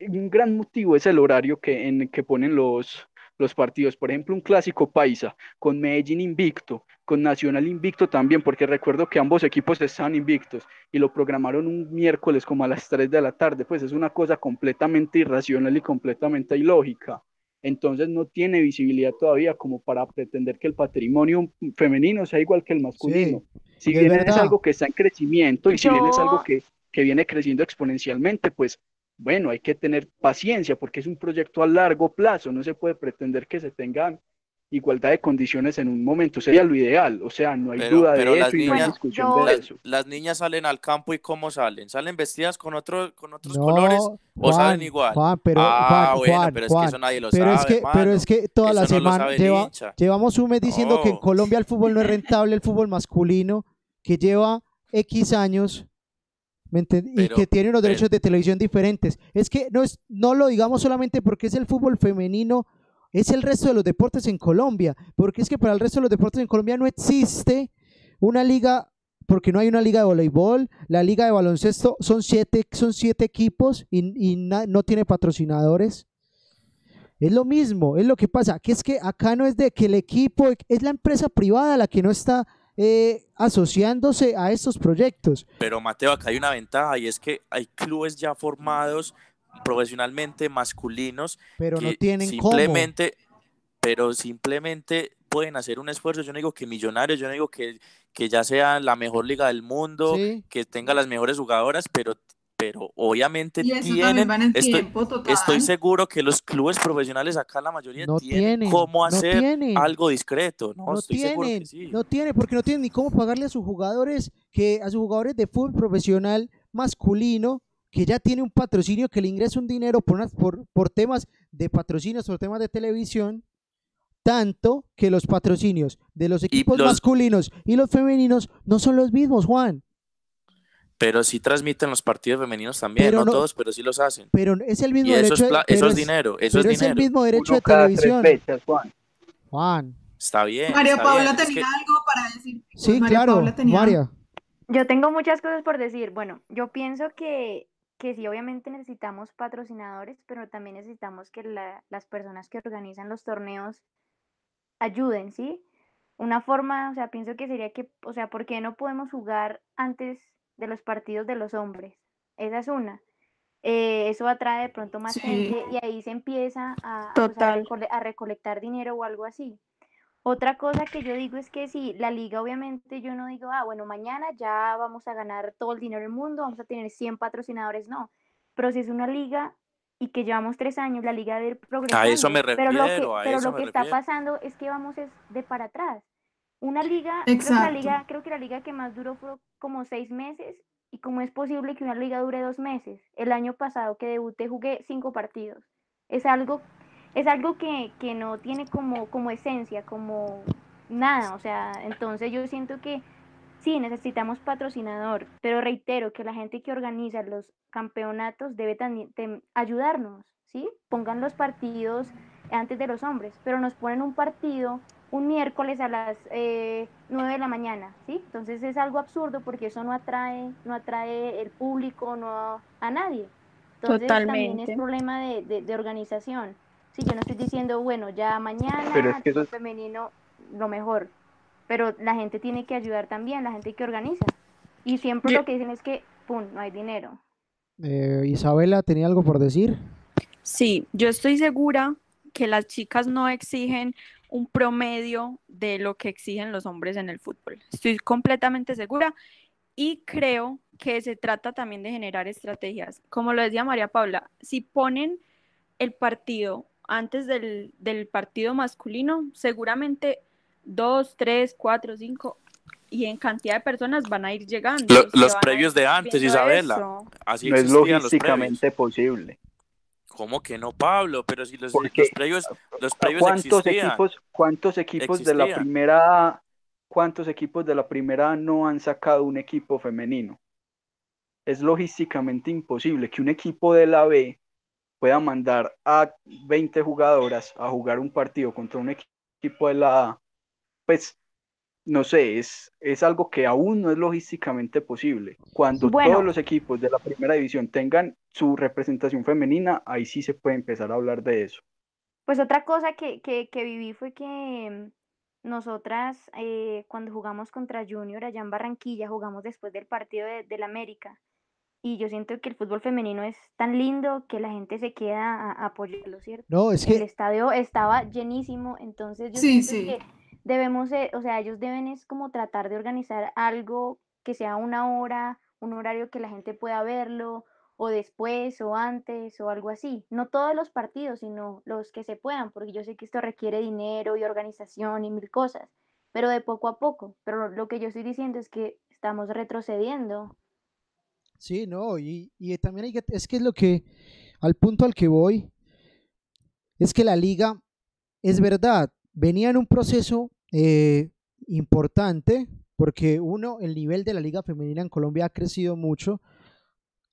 un gran motivo es el horario que, en que ponen los, los partidos. Por ejemplo, un clásico paisa con Medellín invicto, con Nacional invicto también, porque recuerdo que ambos equipos estaban invictos y lo programaron un miércoles como a las 3 de la tarde, pues es una cosa completamente irracional y completamente ilógica. Entonces no tiene visibilidad todavía como para pretender que el patrimonio femenino sea igual que el masculino. Si y es bien es verdad. algo que está en crecimiento y si bien es algo Yo- que, que viene creciendo exponencialmente, pues bueno, hay que tener paciencia porque es un proyecto a largo plazo, no se puede pretender que se tengan igualdad de condiciones en un momento, sería lo ideal, o sea, no hay Pero- duda pero de las eso y no hay niñas- discusión yo- de Las, eso. las niñas salen al campo y ¿cómo salen? ¿Salen vestidas con, otro, con otros No, colores o Juan, salen igual? Juan, pero, ah, Juan, bueno, Juan, pero es Juan, que eso nadie lo pero sabe, es que, pero es que toda la Eso no lo semana lleva- llevamos un mes diciendo que en. Colombia el fútbol no es rentable, el fútbol masculino, que lleva X años y que tiene unos pero- derechos de televisión diferentes. Es que no, es, no lo digamos solamente porque es el fútbol femenino, es el resto de los deportes en Colombia, porque es que para el resto de los deportes en Colombia no existe una liga, porque no hay una liga de voleibol, la liga de baloncesto son siete, son siete equipos y, y na- no tiene patrocinadores. Es lo mismo, es lo que pasa, que es que acá no es de que el equipo, es la empresa privada la que no está eh, asociándose a estos proyectos. Pero Mateo, acá hay una ventaja y es que hay clubes ya formados profesionalmente masculinos Pero no que tienen cómo. simplemente, pero simplemente pueden hacer un esfuerzo. Yo no digo que millonarios, yo no digo que, que ya sea la mejor liga del mundo, Sí. que tenga las mejores jugadoras, pero, pero obviamente Y eso también tienen, estoy, tiempo, total. estoy seguro que los clubes profesionales acá la mayoría No tienen tienen, cómo no hacer tienen. algo discreto, ¿no? No estoy seguro tienen, que sí. no tienen, porque no tienen ni cómo pagarle a sus jugadores, que a sus jugadores de fútbol profesional masculino, que ya tiene un patrocinio que le ingresa un dinero por, unas- por, por temas de patrocinios, por temas de televisión, tanto que los patrocinios de los equipos los- masculinos y los femeninos no son los mismos, Juan. Pero sí transmiten los partidos femeninos también, no, no- todos, pero sí los hacen. Pero es el mismo Y eso derecho, es, de- eso es es- dinero, eso pero es es el dinero. mismo derecho Uno de televisión. fechas, Juan. Juan, Está bien. María está Paula bien, es tenía que- algo para decir. sí, María claro, Paula tenía- María. Yo tengo muchas cosas por decir. Bueno, yo pienso que, que sí, obviamente necesitamos patrocinadores, pero también necesitamos que la- las personas que organizan los torneos ayuden, ¿sí? Una forma, o sea, pienso que sería que, o sea, ¿por qué no podemos jugar antes de los partidos de los hombres? Esa es una. Eh, eso atrae de pronto más Sí. gente y ahí se empieza a, pues, Total. a recolectar dinero o algo así. Otra cosa que yo digo es que si la liga, obviamente, yo no digo, ah, bueno, mañana ya vamos a ganar todo el dinero del mundo, vamos a tener 100 patrocinadores, no. Pero si es una liga y que llevamos tres años, la liga ir progresando. A eso me pero lo que, refiero, a pero eso lo que está refiero. pasando es que vamos es de para atrás. Una liga, creo que la liga, creo que la liga que más duró fue como seis meses y cómo es posible que una liga dure dos meses. El año pasado que debuté jugué cinco partidos. Es algo, es algo que, que no tiene como, como esencia, como nada. O sea, entonces yo siento que sí, necesitamos patrocinador, pero reitero que la gente que organiza los campeonatos debe también ayudarnos, ¿sí? Pongan los partidos antes de los hombres, pero nos ponen un partido un miércoles a las eh, 9 de la mañana, ¿sí? Entonces es algo absurdo porque eso no atrae, no atrae el público, no a nadie. Entonces también Totalmente. es problema de, de- de organización. Sí, yo no estoy diciendo, bueno, ya mañana Pero es que eso femenino lo mejor, pero la gente tiene que ayudar también, la gente que organiza. Y siempre Yo- lo que dicen es que, pum, no hay dinero. Eh, Isabela, ¿tenía algo por decir? Sí, yo estoy segura que las chicas no exigen un promedio de lo que exigen los hombres en el fútbol. Estoy completamente segura y creo que se trata también de generar estrategias. Como lo decía María Paula, si ponen el partido antes del, del partido masculino, seguramente dos, tres, cuatro, cinco y en cantidad de personas van a ir llegando. Lo- los previos de antes, Isabela. eso. Así No es logísticamente posible. ¿Cómo que no, Pablo? Pero si los, previos, los previos ¿Cuántos existían. equipos, cuántos equipos de la primera, cuántos equipos de la primera no han sacado un equipo femenino? Es logísticamente imposible que un equipo de la B pueda mandar a 20 jugadoras a jugar un partido contra un equi- equipo de la A. Pues no sé, es, es algo que aún no es logísticamente posible. Cuando Bueno. todos los equipos de la primera división tengan su representación femenina, ahí sí se puede empezar a hablar de eso. Pues otra cosa que, que, que viví fue que mm, nosotras eh, cuando jugamos contra Junior allá en Barranquilla, jugamos después del partido de, del América. Y yo siento que el fútbol femenino es tan lindo que la gente se queda a, a apoyarlo, ¿cierto? No, es El que estadio estaba llenísimo, entonces yo Sí, siento sí. que debemos, o sea, ellos deben es como tratar de organizar algo que sea una hora, un horario que la gente pueda verlo, o después, o antes, o algo así. No todos los partidos, sino los que se puedan, porque yo sé que esto requiere dinero y organización y mil cosas, pero de poco a poco. Pero lo que yo estoy diciendo es que estamos retrocediendo. Sí, no, y, y también hay que, es que es lo que, al punto al que voy, es que la liga, es verdad, venía en un proceso eh, importante, porque uno, el nivel de la liga femenina en Colombia ha crecido mucho,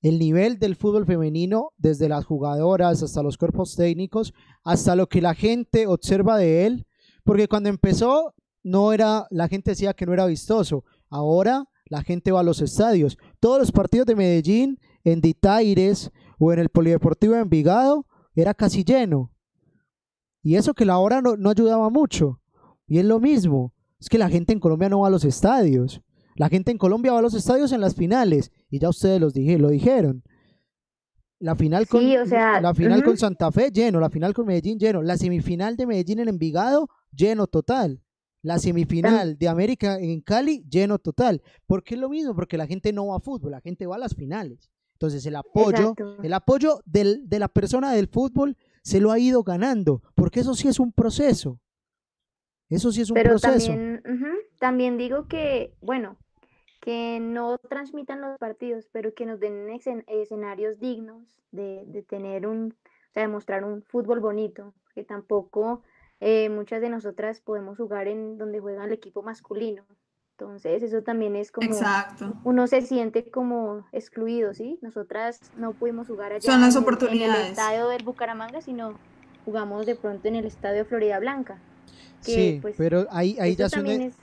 el nivel del fútbol femenino, desde las jugadoras hasta los cuerpos técnicos, hasta lo que la gente observa de él, porque cuando empezó, no era, la gente decía que no era vistoso, ahora la gente va a los estadios, todos los partidos de Medellín, en Ditaires o en el Polideportivo de Envigado, era casi lleno. Y eso que la hora no, no ayudaba mucho. Y es lo mismo, es que la gente en Colombia no va a los estadios. La gente en Colombia va a los estadios en las finales, y ya ustedes los dije, lo dijeron. La final con, Sí, o sea, la final con. Santa Fe lleno, la final con Medellín lleno, la semifinal de Medellín en Envigado lleno total. La semifinal de América en Cali lleno total. ¿Por qué es lo mismo? Porque la gente no va a fútbol, la gente va a las finales. Entonces el apoyo, Exacto. el apoyo del- de la persona del fútbol se lo ha ido ganando, porque eso sí es un proceso. Eso sí es un Pero proceso. también, también digo que, bueno, que no transmitan los partidos, pero que nos den escen- escenarios dignos de, de tener un, o sea, de mostrar un fútbol bonito, que tampoco eh, muchas de nosotras podemos jugar en donde juega el equipo masculino. Entonces, eso también es como, Exacto. uno se siente como excluido, ¿sí? Nosotras no pudimos jugar allá Son las en el- en el oportunidades. estadio del Bucaramanga, sino jugamos de pronto en el estadio Florida Blanca. Que, Sí, pues, pero ahí, ahí ya, es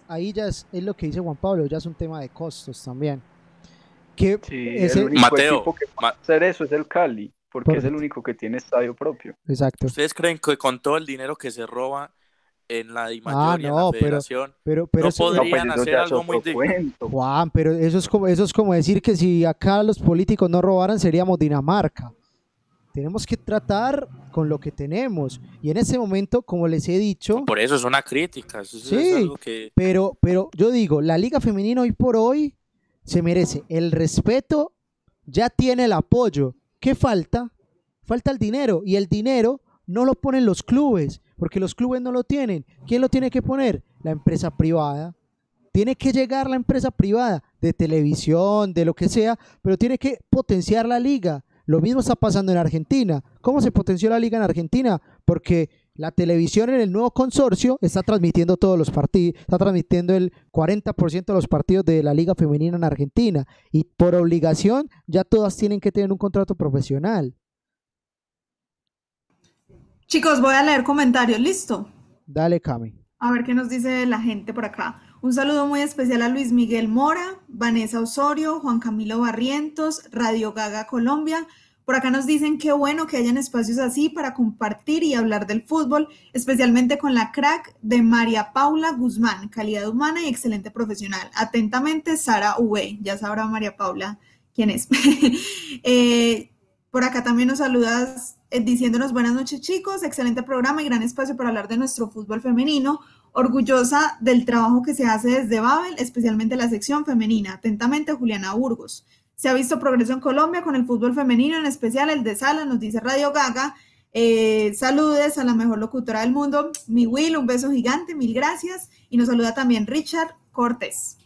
ahí ya es, es lo que dice Juan Pablo, ya es un tema de costos también. Que Sí, ese- el único Mateo, equipo que puede Ma- hacer eso es el Cali, porque es el único que tiene estadio propio. exacto. ¿Ustedes creen que con todo el dinero que se roba en la Di Mayor y en Ah, no, la federación, Pero, pero No eso- No, pues Podrían eso hacer algo muy cuento. Juan, pero eso es como eso es como decir que si acá los políticos no robaran seríamos Dinamarca. Tenemos que tratar con lo que tenemos y en ese momento, como les he dicho, por eso es una crítica. Eso es Sí. algo que pero pero yo digo, la Liga Femenina hoy por hoy se merece el respeto, ya tiene el apoyo. ¿Qué falta? Falta el dinero y el dinero no lo ponen los clubes, porque los clubes no lo tienen. ¿Quién lo tiene que poner? La empresa privada. Tiene que llegar la empresa privada de televisión, de lo que sea, pero tiene que potenciar la liga. Lo mismo está pasando en Argentina. ¿Cómo se potenció la liga en Argentina? Porque la televisión en el nuevo consorcio está transmitiendo todos los partidos, está transmitiendo el 40% de los partidos de la liga femenina en Argentina. Y por obligación ya todas tienen que tener un contrato profesional. Chicos, voy a leer comentarios, ¿listo? Dale, Cami. A ver qué nos dice la gente por acá. Un saludo muy especial a Luis Miguel Mora, Vanessa Osorio, Juan Camilo Barrientos, Radio Gaga Colombia. Por acá nos dicen qué bueno que hayan espacios así para compartir y hablar del fútbol, especialmente con la crack de María Paula Guzmán, calidad humana y excelente profesional. Atentamente, Sara V. Ya sabrá María Paula quién es. [LAUGHS] Eh, por acá también nos saludas eh, diciéndonos buenas noches chicos, excelente programa y gran espacio para hablar de nuestro fútbol femenino. Orgullosa del trabajo que se hace desde Babel, especialmente la sección femenina. Atentamente, Juliana Burgos. Se ha visto progreso en Colombia con el fútbol femenino, en especial el de Sala, nos dice Radio Gaga. Eh, saludes a la mejor locutora del mundo, mi Will, un beso gigante, mil gracias. Y nos saluda también Richard Cortés.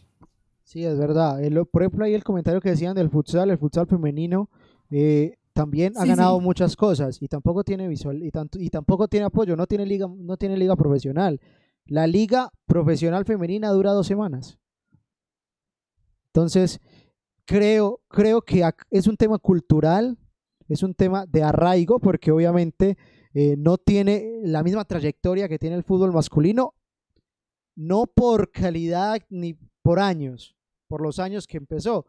Sí, es verdad. El- por ejemplo, ahí el comentario que decían del futsal, el futsal femenino, eh, también ha Sí, ganado sí. muchas cosas y tampoco tiene visual y, tanto, y tampoco tiene apoyo, no tiene liga, no tiene liga profesional. La liga profesional femenina dura dos semanas. Entonces, creo, creo que es un tema cultural, es un tema de arraigo, porque obviamente eh, no tiene la misma trayectoria que tiene el fútbol masculino, no por calidad ni por años, por los años que empezó.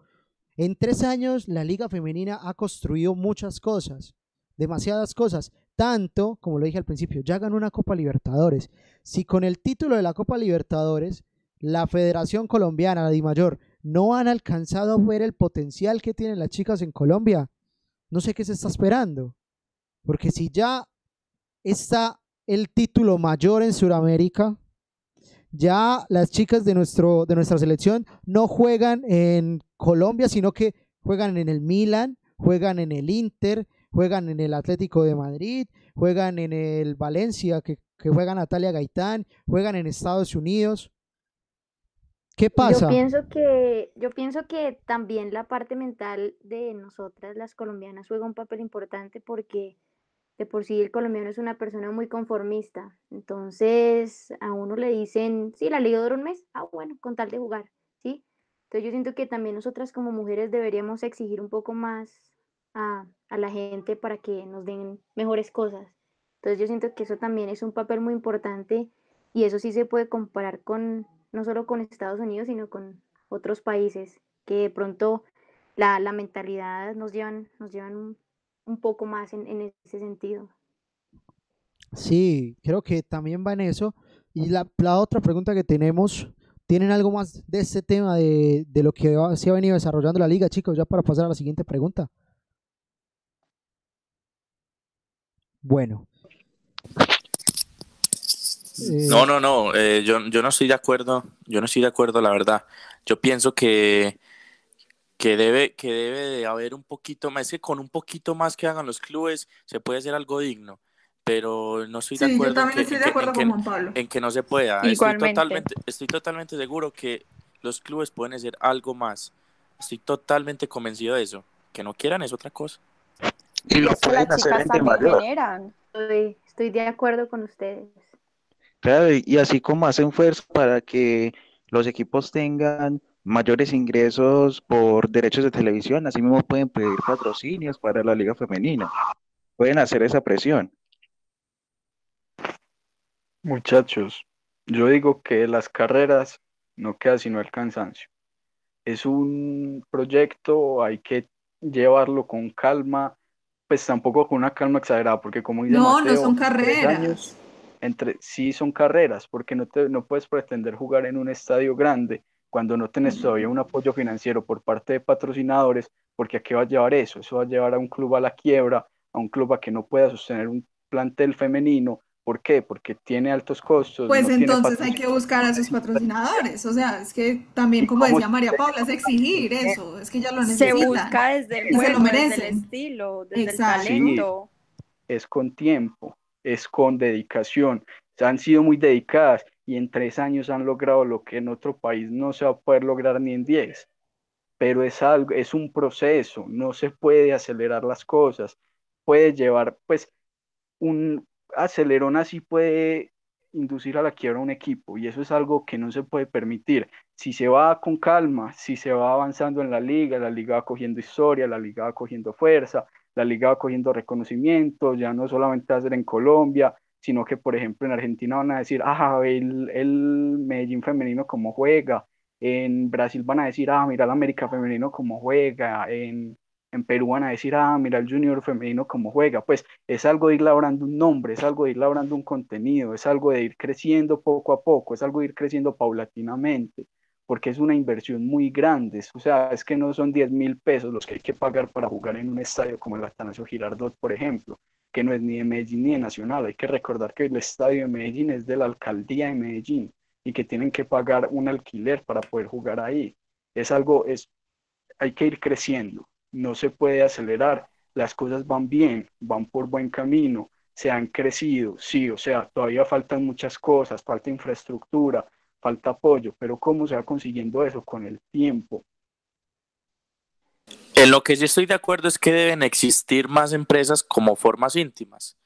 En tres años la liga femenina ha construido muchas cosas, demasiadas cosas, tanto, como lo dije al principio, ya ganó una Copa Libertadores. Si con el título de la Copa Libertadores, la Federación Colombiana, la DIMAYOR, no han alcanzado a ver el potencial que tienen las chicas en Colombia, no sé qué se está esperando. Porque si ya está el título mayor en Sudamérica, ya las chicas de, nuestro, de nuestra selección no juegan en Colombia, sino que juegan en el Milan, juegan en el Inter, juegan en el Atlético de Madrid, juegan en el Valencia, que, que juega Natalia Gaitán, juegan en Estados Unidos. ¿Qué pasa? Yo pienso que, yo pienso que también la parte mental de nosotras, las colombianas, juega un papel importante porque de por sí el colombiano es una persona muy conformista. Entonces a uno le dicen, sí, la liga dura un mes, ah, bueno, con tal de jugar, ¿sí? Entonces yo siento que también nosotras como mujeres deberíamos exigir un poco más a, la gente para que nos den mejores cosas. Entonces yo siento que eso también es un papel muy importante y eso sí se puede comparar con, no solo con Estados Unidos, sino con otros países que de pronto la, la mentalidad nos llevan, nos llevan un, poco más en, en ese sentido. Sí, creo que también va en eso. Y la, la otra pregunta que tenemos, ¿tienen algo más de este tema de, de lo que se ha venido desarrollando la liga, chicos? Ya para pasar a la siguiente pregunta. Bueno. Eh, No, no, no, eh, yo, yo no estoy de acuerdo, yo no estoy de acuerdo, la verdad. Yo pienso que, que debe, que debe de haber un poquito más, es que con un poquito más que hagan los clubes se puede hacer algo digno, pero no estoy de Sí, yo acuerdo, en también que, estoy en de que- acuerdo en que- con Juan Pablo. en que no se pueda. Estoy Igualmente. totalmente, estoy totalmente seguro que los clubes pueden hacer algo más. Estoy totalmente convencido de eso. Que no quieran es otra cosa. Y lo pueden las hacer chicas en también mayor. generan. Estoy, estoy de acuerdo con ustedes. Claro, y y así como hacen fuerza para que los equipos tengan mayores ingresos por derechos de televisión, así mismo pueden pedir patrocinios para la liga femenina. Pueden hacer esa presión. Muchachos, yo digo que las carreras no queda sino el cansancio. Es un proyecto, hay que llevarlo con calma, pues tampoco con una calma exagerada, porque como dice No, no Mateo, son en tres carreras. años, entre, sí son carreras, porque no, te, no puedes pretender jugar en un estadio grande cuando no tienes todavía un apoyo financiero por parte de patrocinadores, porque ¿a qué va a llevar eso? Eso va a llevar a un club a la quiebra, a un club a que no pueda sostener un plantel femenino. ¿Por qué? Porque tiene altos costos, Pues no tiene entonces hay que buscar a sus patrocinadores. O sea, es que también, ¿Y como decía María Paula, es exigir eso. Es que ya lo Se necesitan. busca desde el se juego, desde el estilo, desde Exacto. el talento. es con tiempo, es con dedicación. Han sido muy dedicadas y en tres años han logrado lo que en otro país no se va a poder lograr ni en diez. Pero es algo, es un proceso, no se puede acelerar las cosas. Puede llevar, pues, un acelerón así puede inducir a la quiebra un equipo y eso es algo que no se puede permitir. Si se va con calma, si se va avanzando en la liga, la liga va cogiendo historia, la liga va cogiendo fuerza, la liga va cogiendo reconocimiento, ya no solamente va a ser en Colombia, sino que por ejemplo en Argentina van a decir, ah, el, el Medellín femenino cómo juega, en Brasil van a decir, ah, mira el América femenino cómo juega, en, en Perú van a decir, ah, mira el Junior femenino cómo juega, pues es algo de ir labrando un nombre, es algo de ir labrando un contenido, es algo de ir creciendo poco a poco, es algo de ir creciendo paulatinamente, porque es una inversión muy grande, o sea, es que no son 10 mil pesos los que hay que pagar para jugar en un estadio como el Atanasio Girardot, por ejemplo, que no es ni de Medellín ni de Nacional, hay que recordar que el estadio de Medellín es de la alcaldía de Medellín y que tienen que pagar un alquiler para poder jugar ahí. Es algo, es, hay que ir creciendo, no se puede acelerar, las cosas van bien, van por buen camino, se han crecido, sí, o sea, todavía faltan muchas cosas, falta infraestructura, falta apoyo, pero ¿cómo se va consiguiendo eso? Con el tiempo. En lo que sí estoy de acuerdo es que deben existir más empresas como formas íntimas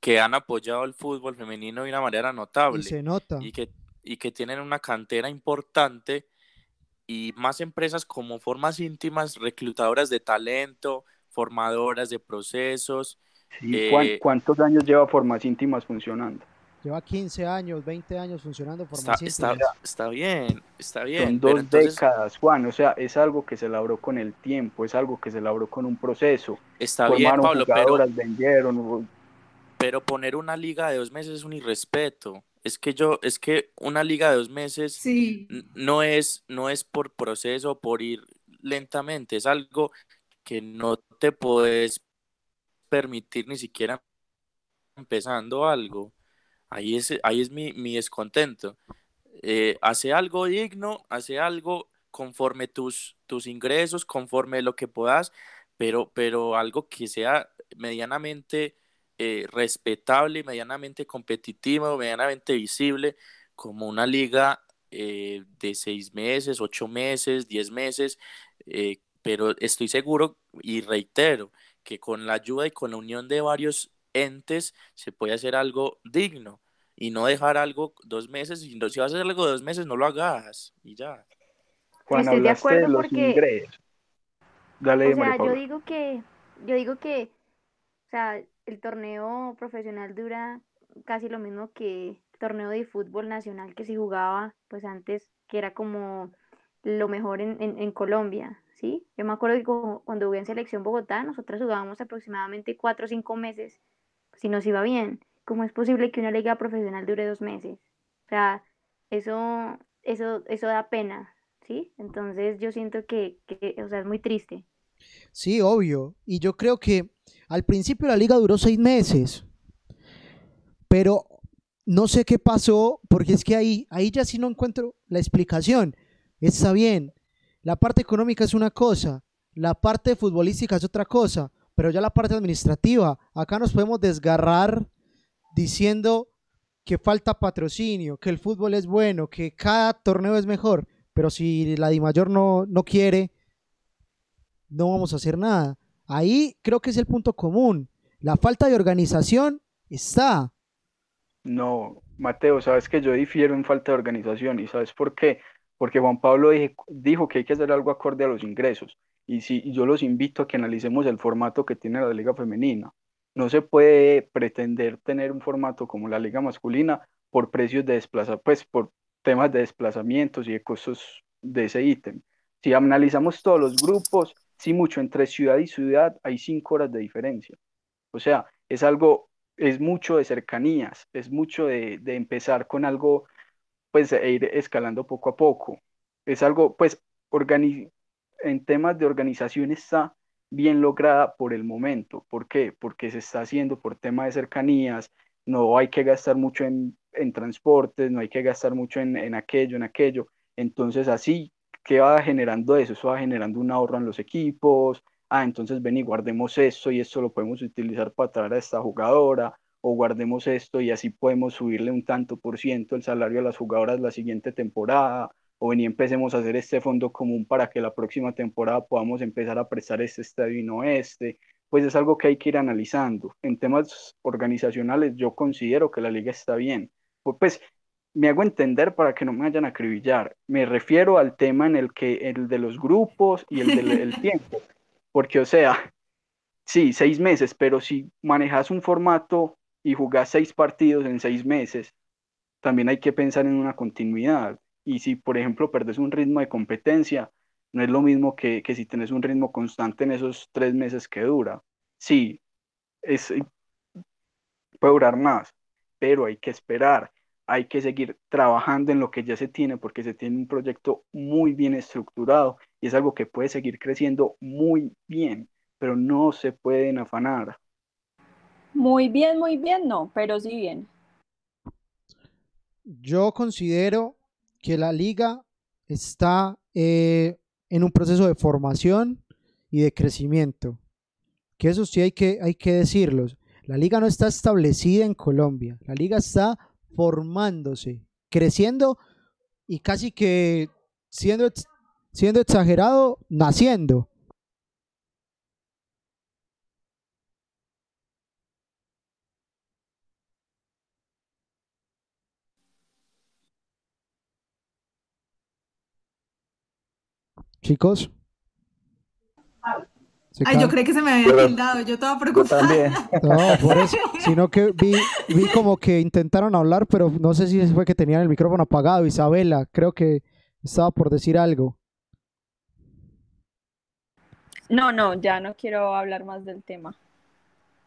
que han apoyado el fútbol femenino de una manera Y notable se nota. y que, y que tienen una cantera importante y más empresas como formas íntimas, reclutadoras de talento, formadoras de procesos. Sí, ¿cuán- Eh, ¿Cuántos años lleva Formas Íntimas funcionando? Lleva 15 años, 20 años funcionando por Está, más está, íntimas. está bien, está bien. Son dos entonces décadas, Juan, o sea, es algo que se elaboró con el tiempo, es algo que se elaboró con un proceso. está bien, Formaron Pablo, pero, vendieron, pero poner una liga de dos meses es un irrespeto. Es que yo, es que una liga de dos meses Sí. no es, no es por proceso, por ir lentamente, es algo que no te puedes permitir ni siquiera empezando algo. Ahí es, ahí es mi, mi descontento. Eh, hace algo digno, hace algo conforme tus, tus ingresos, conforme lo que puedas, pero, pero algo que sea medianamente eh, respetable, medianamente competitivo, medianamente visible, como una liga eh, de seis meses, ocho meses, diez meses, eh, pero estoy seguro y reitero que con la ayuda y con la unión de varios entes se puede hacer algo digno y no dejar algo dos meses, y no- si vas a hacer algo dos meses, no lo hagas y ya. Estoy de acuerdo los porque- ingresos. Dale, O sea, yo digo que, yo digo que, o sea, el torneo profesional dura casi lo mismo que el torneo de fútbol nacional que se jugaba, pues antes, que era como lo mejor en, en, Colombia, ¿sí? Yo me acuerdo que cuando jugué en Selección Bogotá, nosotros jugábamos aproximadamente cuatro o cinco meses, si nos iba bien. ¿Cómo es posible que una liga profesional dure dos meses? O sea, eso, eso, eso da pena, ¿sí? Entonces yo siento que, que, o sea, es muy triste. Sí, obvio. Y yo creo que al principio la liga duró seis meses. Pero no sé qué pasó, porque es que ahí, ahí ya sí no encuentro la explicación. Está bien. la parte económica es una cosa, la parte futbolística es otra cosa, pero ya la parte administrativa, acá nos podemos desgarrar diciendo que falta patrocinio, que el fútbol es bueno, que cada torneo es mejor, pero si la DIMAYOR no, no quiere, no vamos a hacer nada. Ahí creo que es el punto común. La falta de organización está. No, Mateo, sabes que yo difiero en falta de organización y sabes por qué. Porque Juan Pablo dijo que hay que hacer algo acorde a los ingresos. Y si yo los invito a que analicemos el formato que tiene la liga femenina. No se puede pretender tener un formato como la liga masculina por precios de desplazamiento, pues por temas de desplazamientos y de costos de ese ítem. Si analizamos todos los grupos, sí mucho entre ciudad y ciudad hay cinco horas de diferencia. O sea, es algo, es mucho de cercanías, es mucho de, de empezar con algo, pues e ir escalando poco a poco. Es algo, pues, en temas de organización está bien lograda por el momento. ¿Por qué? Porque se está haciendo por tema de cercanías, no hay que gastar mucho en, en transportes, no hay que gastar mucho en, en aquello, en aquello. Entonces así, ¿qué va generando eso? Eso va generando un ahorro en los equipos. Ah, entonces ven y guardemos esto y esto lo podemos utilizar para traer a esta jugadora o guardemos esto y así podemos subirle un tanto por ciento el salario a las jugadoras la siguiente temporada o ven y empecemos a hacer este fondo común para que la próxima temporada podamos empezar a prestar este estadio y no este, pues es algo que hay que ir analizando. En temas organizacionales yo considero que la liga está bien. Pues, me hago entender para que no me vayan a acribillar. Me refiero al tema en el que el de los grupos y el del [LAUGHS] tiempo. Porque, o sea, sí, seis meses, pero si manejas un formato y jugás seis partidos en seis meses, también hay que pensar en una continuidad. Y si, por ejemplo, perdes un ritmo de competencia, no es lo mismo que, que si tienes un ritmo constante en esos tres meses que dura. Sí, es, puede durar más, pero hay que esperar, hay que seguir trabajando en lo que ya se tiene, porque se tiene un proyecto muy bien estructurado y es algo que puede seguir creciendo muy bien, pero no se pueden afanar. Muy bien, muy bien, no, pero sí bien. Yo considero que la liga está eh, en un proceso de formación y de crecimiento. Que eso sí hay que, hay que decirlo. La liga no está establecida en Colombia. La liga está formándose, creciendo y casi que siendo, siendo exagerado, naciendo. Chicos. Ay, yo creí que se me había tildado, yo estaba preocupada. [LAUGHS] No, por eso, [LAUGHS] sino que vi, vi como que intentaron hablar, pero no sé si fue que tenían el micrófono apagado. Isabela, creo que estaba por decir algo. No, no, ya no quiero hablar más del tema.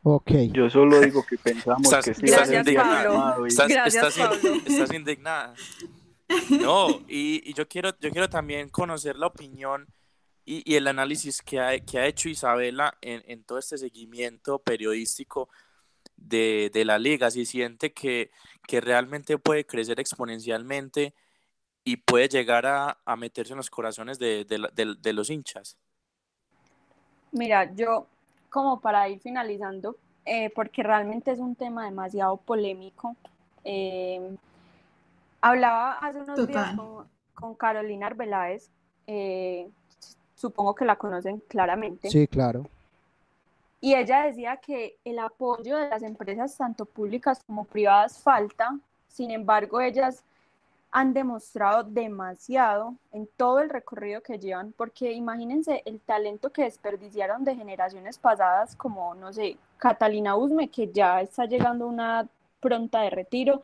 Ok. Yo solo digo que pensamos que sí. Estás Gracias, indignada. Estás, Gracias, estás in- Pablo. [LAUGHS] estás indignada. No, y, y yo quiero, yo quiero también conocer la opinión y, y el análisis que ha, que ha hecho Isabela en, en todo este seguimiento periodístico de, de la liga. Si siente que, que realmente puede crecer exponencialmente y puede llegar a, a meterse en los corazones de, de de- de los hinchas. Mira, yo como para ir finalizando, eh, porque realmente es un tema demasiado polémico. eh, hablaba hace unos días Total. con, con Carolina Arbeláez, eh, supongo que la conocen claramente. Sí, claro. Y ella decía que el apoyo de las empresas, tanto públicas como privadas, falta. Sin embargo, ellas han demostrado demasiado en todo el recorrido que llevan, porque imagínense el talento que desperdiciaron de generaciones pasadas, como, no sé, Catalina Usme, que ya está llegando a una pronta de retiro,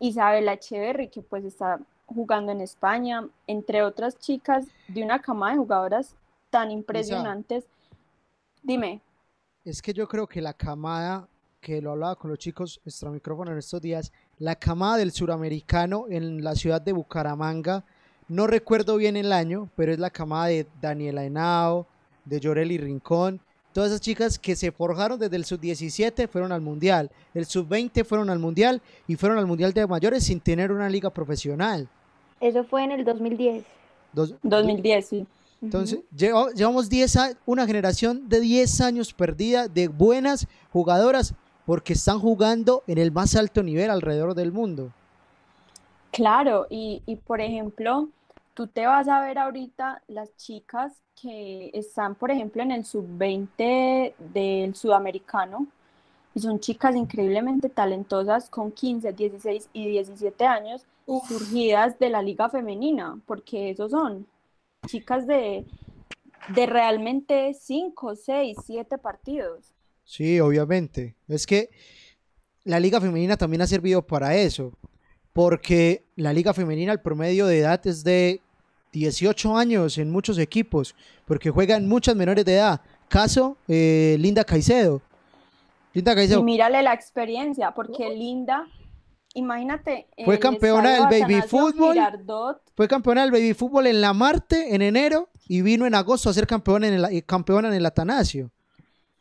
Isabela Echeverry, que pues está jugando en España, entre otras chicas de una cama de jugadoras tan impresionantes. Dime. Es que yo creo que la camada, que lo hablaba con los chicos extra micrófono en estos días, la camada del suramericano en la ciudad de Bucaramanga, no recuerdo bien el año, pero es la camada de Daniela Henao, de Yoreli Rincón, todas esas chicas que se forjaron desde el sub-17 fueron al mundial, el sub-20 fueron al mundial y fueron al mundial de mayores sin tener una liga profesional. Eso fue en el 2010. Dos- 2010, sí. Entonces, llevamos 10 una generación de 10 años perdida de buenas jugadoras porque están jugando en el más alto nivel alrededor del mundo. Claro, y, y por ejemplo, tú te vas a ver ahorita las chicas que están, por ejemplo, en el sub-20 del sudamericano, y son chicas increíblemente talentosas con 15, 16 y 17 años, surgidas de la liga femenina, porque esos son chicas de, de realmente 5, 6, 7 partidos. Sí, obviamente. Es que la liga femenina también ha servido para eso, porque la liga femenina, el promedio de edad es de 18 años en muchos equipos, porque juegan muchas menores de edad. Caso, eh, Linda Caicedo. Linda Caicedo. Y mírale la experiencia, porque Linda, imagínate. Fue campeona del baby fútbol. Fue campeona del baby fútbol en la Marte en enero y vino en agosto a ser campeona en el, campeona en el Atanasio.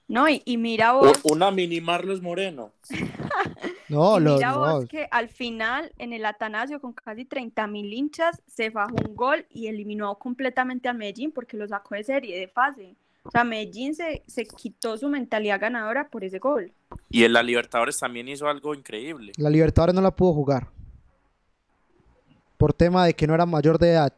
No, y, mira vos. Una mini Marlos Moreno. [LAUGHS] no, y mira vos que al final en el Atanasio con casi 30 mil hinchas se bajó un gol y eliminó completamente a Medellín porque lo sacó de serie, de fase. O sea, Medellín se, se quitó su mentalidad ganadora por ese gol. Y en la Libertadores también hizo algo increíble. La Libertadores no la pudo jugar. Por tema de que no era mayor de edad.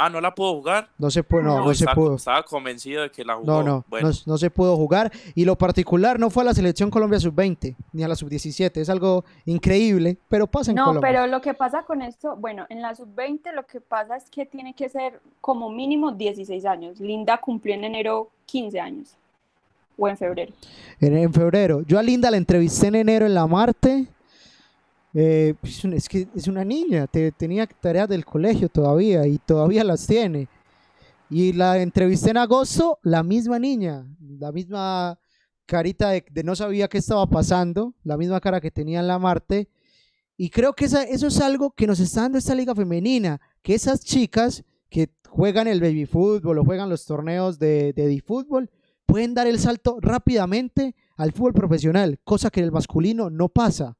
Ah, ¿no la pudo jugar? No se pudo, no, no, se pudo. Estaba convencido de que la jugó. No, no, no, se pudo jugar. Y lo particular no fue a la selección Colombia sub-20 ni a la sub-17. Es algo increíble, pero pasa en Colombia. No, pero lo que pasa con esto, bueno, en la sub-20 lo que pasa es que tiene que ser como mínimo 16 años. Linda cumplió en enero 15 años. O en febrero. En, en febrero. Yo a Linda la entrevisté en enero en la Marte eh, pues, es que es una niña, te, tenía tareas del colegio todavía y todavía las tiene. Y la entrevisté en agosto, la misma niña, la misma carita de, no sabía qué estaba pasando, la misma cara que tenía en la Marte. Y creo que eso es algo que nos está dando esta liga femenina, que esas chicas que juegan el baby fútbol o juegan los torneos de, de fútbol pueden dar el salto rápidamente al fútbol profesional, cosa que en el masculino no pasa.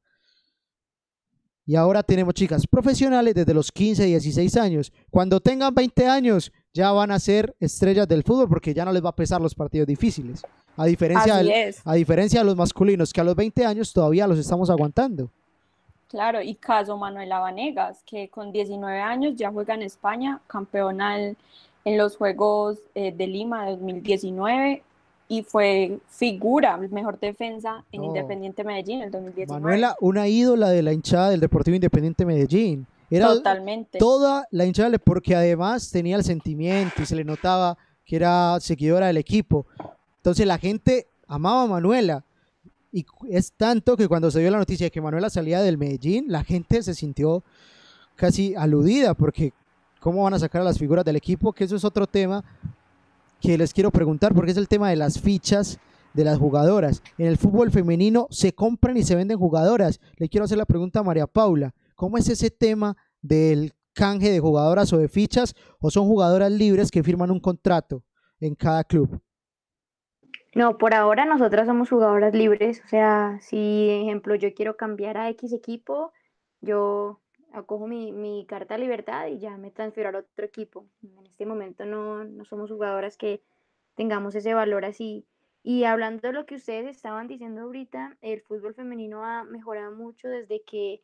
Y ahora tenemos chicas profesionales desde los 15, 16 años. Cuando tengan 20 años ya van a ser estrellas del fútbol porque ya no les va a pesar los partidos difíciles. A diferencia, a diferencia de los masculinos, que a los 20 años todavía los estamos aguantando. Claro, y caso Manuela Vanegas, que con 19 años ya juega en España, campeona en los Juegos eh, de Lima de 2019, y fue figura, mejor defensa en Independiente Medellín en el 2019. Manuela, una ídola de la hinchada del Deportivo Independiente Medellín. Era Totalmente. Toda la hinchada, porque además tenía el sentimiento y se le notaba que era seguidora del equipo. Entonces la gente amaba a Manuela. Y es tanto que cuando se dio la noticia de que Manuela salía del Medellín, la gente se sintió casi aludida, porque ¿cómo van a sacar a las figuras del equipo? Que eso es otro tema, que les quiero preguntar porque es el tema de las fichas de las jugadoras. En el fútbol femenino se compran y se venden jugadoras. Le quiero hacer la pregunta a María Paula. ¿Cómo es ese tema del canje de jugadoras o de fichas o son jugadoras libres que firman un contrato en cada club? No, por ahora nosotras somos jugadoras libres. O sea, si, ejemplo, yo quiero cambiar a X equipo, yo acojo mi, mi, carta de libertad y ya me transfiero al otro equipo. En este momento no, no somos jugadoras que tengamos ese valor así. Y hablando de lo que ustedes estaban diciendo ahorita, el fútbol femenino ha mejorado mucho desde que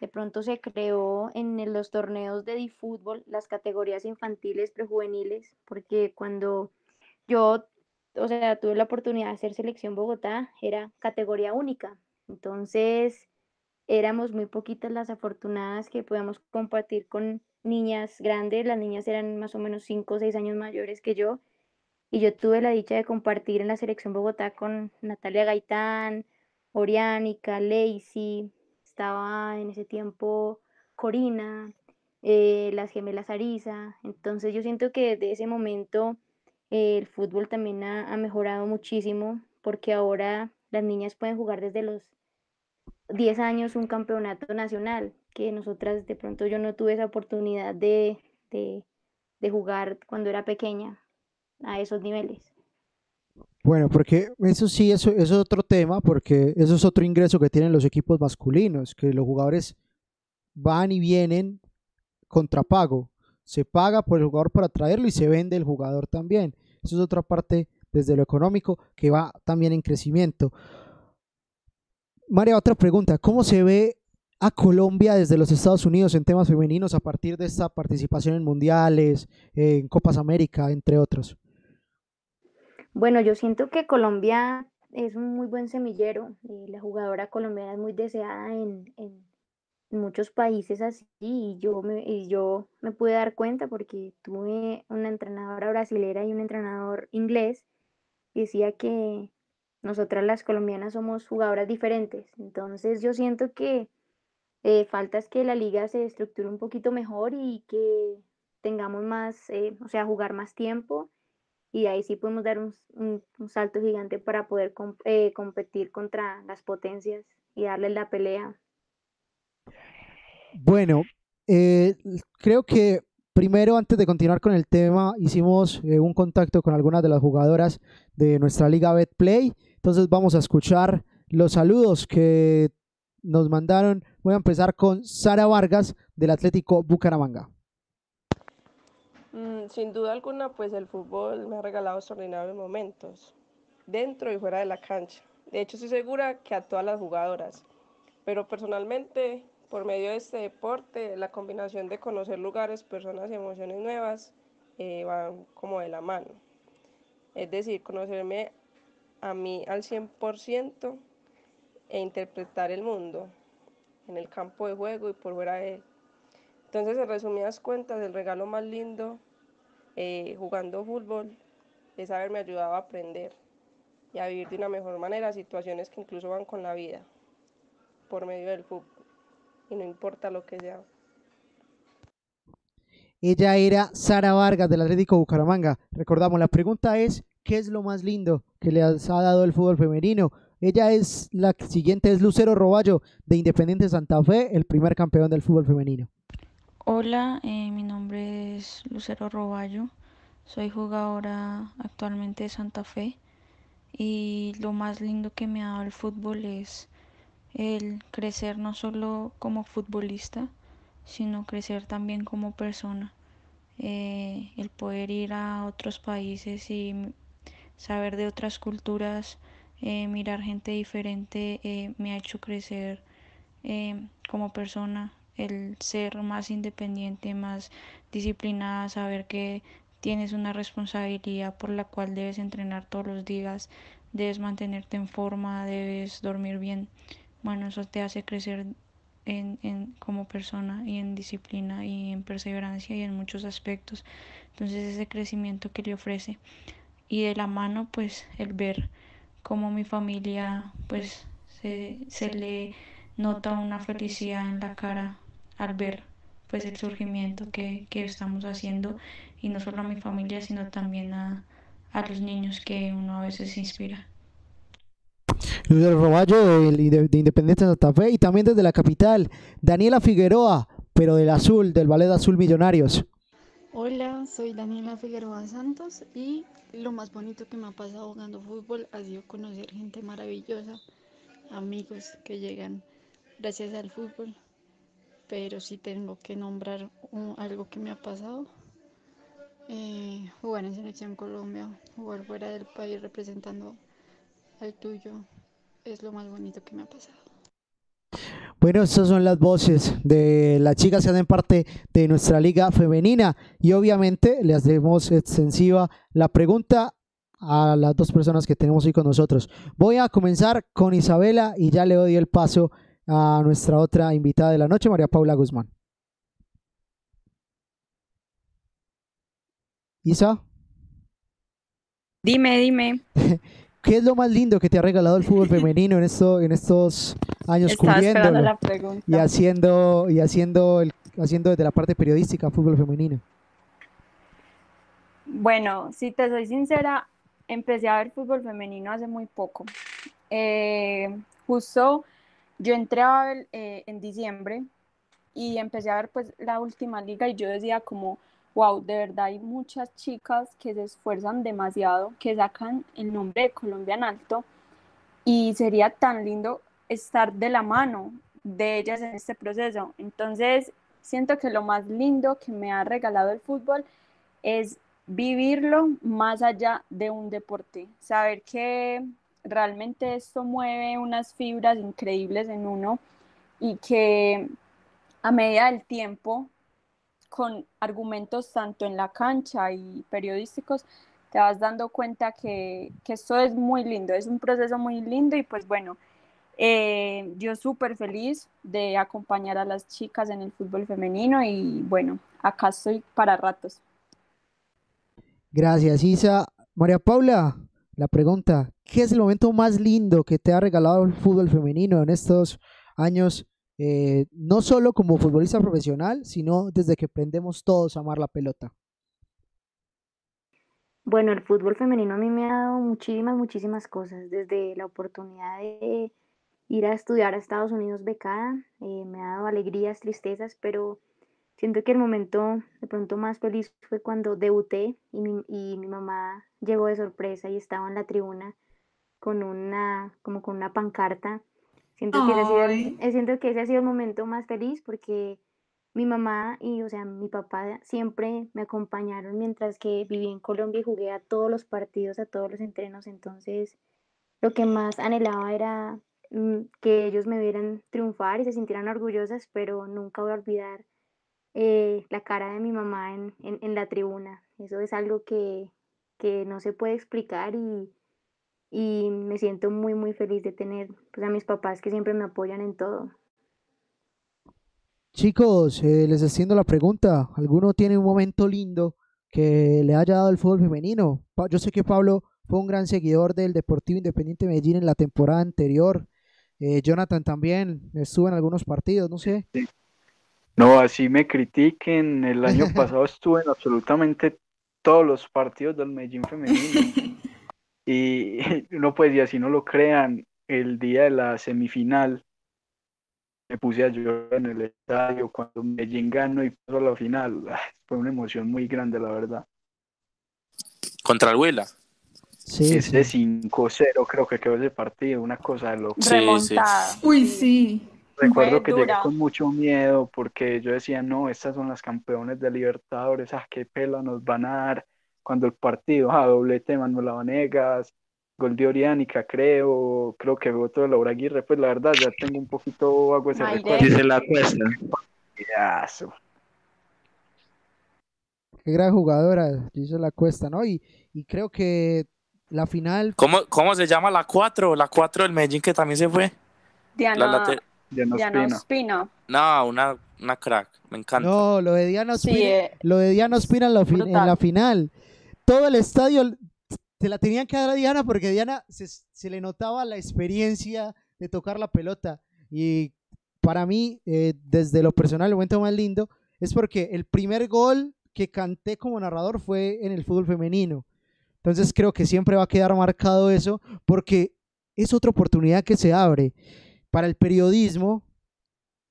de pronto se creó en los torneos de fútbol las categorías infantiles, prejuveniles, porque cuando yo, o sea, tuve la oportunidad de hacer selección Bogotá, era categoría única. Entonces, éramos muy poquitas las afortunadas que podíamos compartir con niñas grandes, las niñas eran más o menos 5 o 6 años mayores que yo, y yo tuve la dicha de compartir en la selección Bogotá con Natalia Gaitán, Oriánica, Lacey, estaba en ese tiempo Corina, eh, las gemelas Arisa, entonces yo siento que desde ese momento eh, el fútbol también ha mejorado muchísimo porque ahora las niñas pueden jugar desde los 10 años un campeonato nacional, que nosotras de pronto yo no tuve esa oportunidad de, jugar cuando era pequeña a esos niveles. Bueno, porque eso sí, eso, eso, es otro tema, porque eso es otro ingreso que tienen los equipos masculinos, que los jugadores van y vienen contra pago. se paga por el jugador para traerlo y se vende el jugador también. Eso es otra parte desde lo económico que va también en crecimiento. María, otra pregunta, ¿cómo se ve a Colombia desde los Estados Unidos en temas femeninos a partir de esta participación en mundiales, en Copas América, entre otros? Bueno, yo siento que Colombia es un muy buen semillero. Eh, la jugadora colombiana es muy deseada en, muchos países así y yo me, y yo me pude dar cuenta porque tuve una entrenadora brasilera y un entrenador inglés y decía que nosotras las colombianas somos jugadoras diferentes. Entonces yo siento que eh, falta es que la liga se estructure un poquito mejor y que tengamos más, eh, o sea, jugar más tiempo y ahí sí podemos dar un, un, salto gigante para poder eh, competir contra las potencias y darles la pelea. Bueno, creo que primero, antes de continuar con el tema, hicimos un contacto con algunas de las jugadoras de nuestra liga BetPlay. Entonces vamos a escuchar los saludos que nos mandaron. Voy a empezar con Sara Vargas del Atlético Bucaramanga. Mm, sin duda alguna, pues el fútbol me ha regalado extraordinarios momentos, dentro y fuera de la cancha. De hecho, estoy segura que a todas las jugadoras. Pero personalmente, por medio de este deporte, la combinación de conocer lugares, personas y emociones nuevas eh, van como de la mano. Es decir, conocerme a mí al 100% e interpretar el mundo en el campo de juego y por fuera de él. Entonces, en resumidas cuentas, el regalo más lindo eh, jugando fútbol es haberme ayudado a aprender y a vivir de una mejor manera situaciones que incluso van con la vida por medio del fútbol y no importa lo que sea. Ella era Sara Vargas del Atlético Bucaramanga. Recordamos, la pregunta es, ¿qué es lo más lindo que le ha dado el fútbol femenino? Ella es la siguiente, es Lucero Roballo de Independiente Santa Fe, el primer campeón del fútbol femenino. Hola, eh, mi nombre es Lucero Roballo, soy jugadora actualmente de Santa Fe y lo más lindo que me ha dado el fútbol es el crecer no solo como futbolista, sino crecer también como persona. Eh, el poder ir a otros países y saber de otras culturas eh, mirar gente diferente eh, me ha hecho crecer eh, como persona, el ser más independiente, más disciplinada, saber que tienes una responsabilidad por la cual debes entrenar todos los días, debes mantenerte en forma, debes dormir bien. Bueno, eso te hace crecer en, en, como persona y en disciplina y en perseverancia y en muchos aspectos. Entonces ese crecimiento que le ofrece y de la mano pues el ver como mi familia pues se, se le nota una felicidad en la cara al ver pues el surgimiento que, que, estamos haciendo y no solo a mi familia sino también a, a los niños que uno a veces inspira. Luis del Roballo de, de, de Independiente de Santa Fe y también desde la capital, Daniela Figueroa, pero del Azul, del Ballet Azul Millonarios. Hola, soy Daniela Figueroa Santos y lo más bonito que me ha pasado jugando fútbol ha sido conocer gente maravillosa, amigos que llegan gracias al fútbol. Pero si tengo que nombrar algo que me ha pasado, eh, jugar en Selección Colombia, jugar fuera del país representando al tuyo, es lo más bonito que me ha pasado. Bueno, estas son las voces de las chicas que hacen parte de nuestra liga femenina y obviamente le hacemos extensiva la pregunta a las dos personas que tenemos hoy con nosotros. Voy a comenzar con Isabela y ya le doy el paso a nuestra otra invitada de la noche, María Paula Guzmán. Isa. Dime, dime. [LAUGHS] ¿Qué es lo más lindo que te ha regalado el fútbol femenino en, esto, en estos años cubriéndolo y haciendo y haciendo el, haciendo desde la parte periodística fútbol femenino? Bueno, si te soy sincera, empecé a ver fútbol femenino hace muy poco. Eh, justo yo entré a ver eh, en diciembre y empecé a ver pues la última liga y yo decía como wow, de verdad hay muchas chicas que se esfuerzan demasiado, que sacan el nombre de Colombia en alto y sería tan lindo estar de la mano de ellas en este proceso. Entonces, siento que lo más lindo que me ha regalado el fútbol es vivirlo más allá de un deporte, saber que realmente esto mueve unas fibras increíbles en uno y que a medida del tiempo, con argumentos tanto en la cancha y periodísticos, te vas dando cuenta que, que esto es muy lindo, es un proceso muy lindo y pues bueno, eh, yo súper feliz de acompañar a las chicas en el fútbol femenino y bueno, acá estoy para ratos. Gracias, Isa. María Paula, la pregunta, ¿qué es el momento más lindo que te ha regalado el fútbol femenino en estos años, eh, no solo como futbolista profesional, sino desde que aprendemos todos a amar la pelota? Bueno, el fútbol femenino a mí me ha dado muchísimas, muchísimas cosas, desde la oportunidad de ir a estudiar a Estados Unidos becada, eh, me ha dado alegrías, tristezas, pero siento que el momento de pronto más feliz fue cuando debuté y mi, y mi mamá llegó de sorpresa y estaba en la tribuna con una, como con una pancarta. Siento que, ese ha sido el, eh, siento que ese ha sido el momento más feliz porque mi mamá y, o sea, mi papá siempre me acompañaron mientras que viví en Colombia y jugué a todos los partidos, a todos los entrenos. Entonces, lo que más anhelaba era Mm, que ellos me vieran triunfar y se sintieran orgullosas, pero nunca voy a olvidar eh, la cara de mi mamá en, en, la tribuna. Eso es algo que, que no se puede explicar y, y, me siento muy, muy feliz de tener pues, a mis papás que siempre me apoyan en todo. Chicos, eh, les extiendo la pregunta. ¿Alguno tiene un momento lindo que le haya dado el fútbol femenino? Yo sé que Pablo fue un gran seguidor del Deportivo Independiente Medellín en la temporada anterior. Eh, Jonathan también estuvo en algunos partidos, no sé. No, así me critiquen. El año [LAUGHS] pasado estuve en absolutamente todos los partidos del Medellín femenino. [LAUGHS] y [LAUGHS] no, pues, y así no lo crean, el día de la semifinal me puse a llorar en el estadio cuando Medellín ganó y pasó a la final. [LAUGHS] Fue una emoción muy grande, la verdad. Contra el Huila. Sí, ese 5-0 creo que quedó ese partido, una cosa de loco. Remontada. Uy, sí. Recuerdo que llegué con mucho miedo porque yo decía, no, estas son las campeones de Libertadores, ah, qué pela nos van a dar cuando el partido, ah, doblete de Manuel Vanegas, gol de Oriánica, creo, creo que otro de Laura Aguirre, pues la verdad ya tengo un poquito hago ese recuerdo. Dice la cuesta. Qué gran jugadora, dice la cuesta, ¿no? Y, y creo que la final. ¿Cómo, cómo se llama la 4? La 4 del Medellín que también se fue. Diana, Diana, Ospina. No, una, una crack. Me encanta. No, lo de Diana Ospina, eh, lo de Diana Ospina en la, en la final. Todo el estadio se la tenían que dar a Diana porque Diana se, se le notaba la experiencia de tocar la pelota. Y para mí, eh, desde lo personal, el momento más lindo es porque el primer gol que canté como narrador fue en el fútbol femenino. Entonces creo que siempre va a quedar marcado eso porque es otra oportunidad que se abre para el periodismo.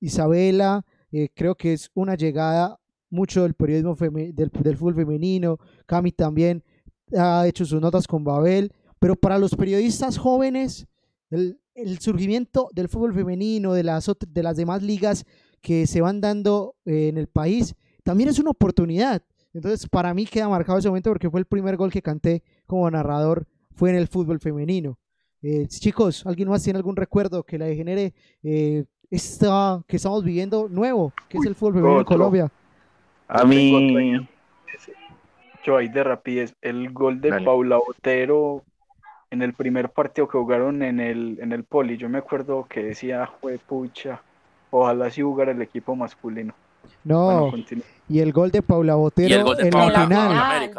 Isabela, eh, creo que es una llegada mucho del periodismo del, fútbol femenino. Cami también ha hecho sus notas con Babel. Pero para los periodistas jóvenes, el, surgimiento del fútbol femenino, de las, de las demás ligas que se van dando eh, en el país, también es una oportunidad. Entonces, para mí queda marcado ese momento porque fue el primer gol que canté como narrador, fue en el fútbol femenino. Eh, chicos, ¿alguien más tiene algún recuerdo que le genere eh, esta que estamos viviendo nuevo, que es el fútbol femenino en Colombia? A mí, yo ahí de rapidez, el gol de Paula Botero en el primer partido que jugaron en el, en el Poli, yo me acuerdo que decía, fue pucha, ojalá si jugara el equipo masculino. No, y el gol de Paula Botero en la final.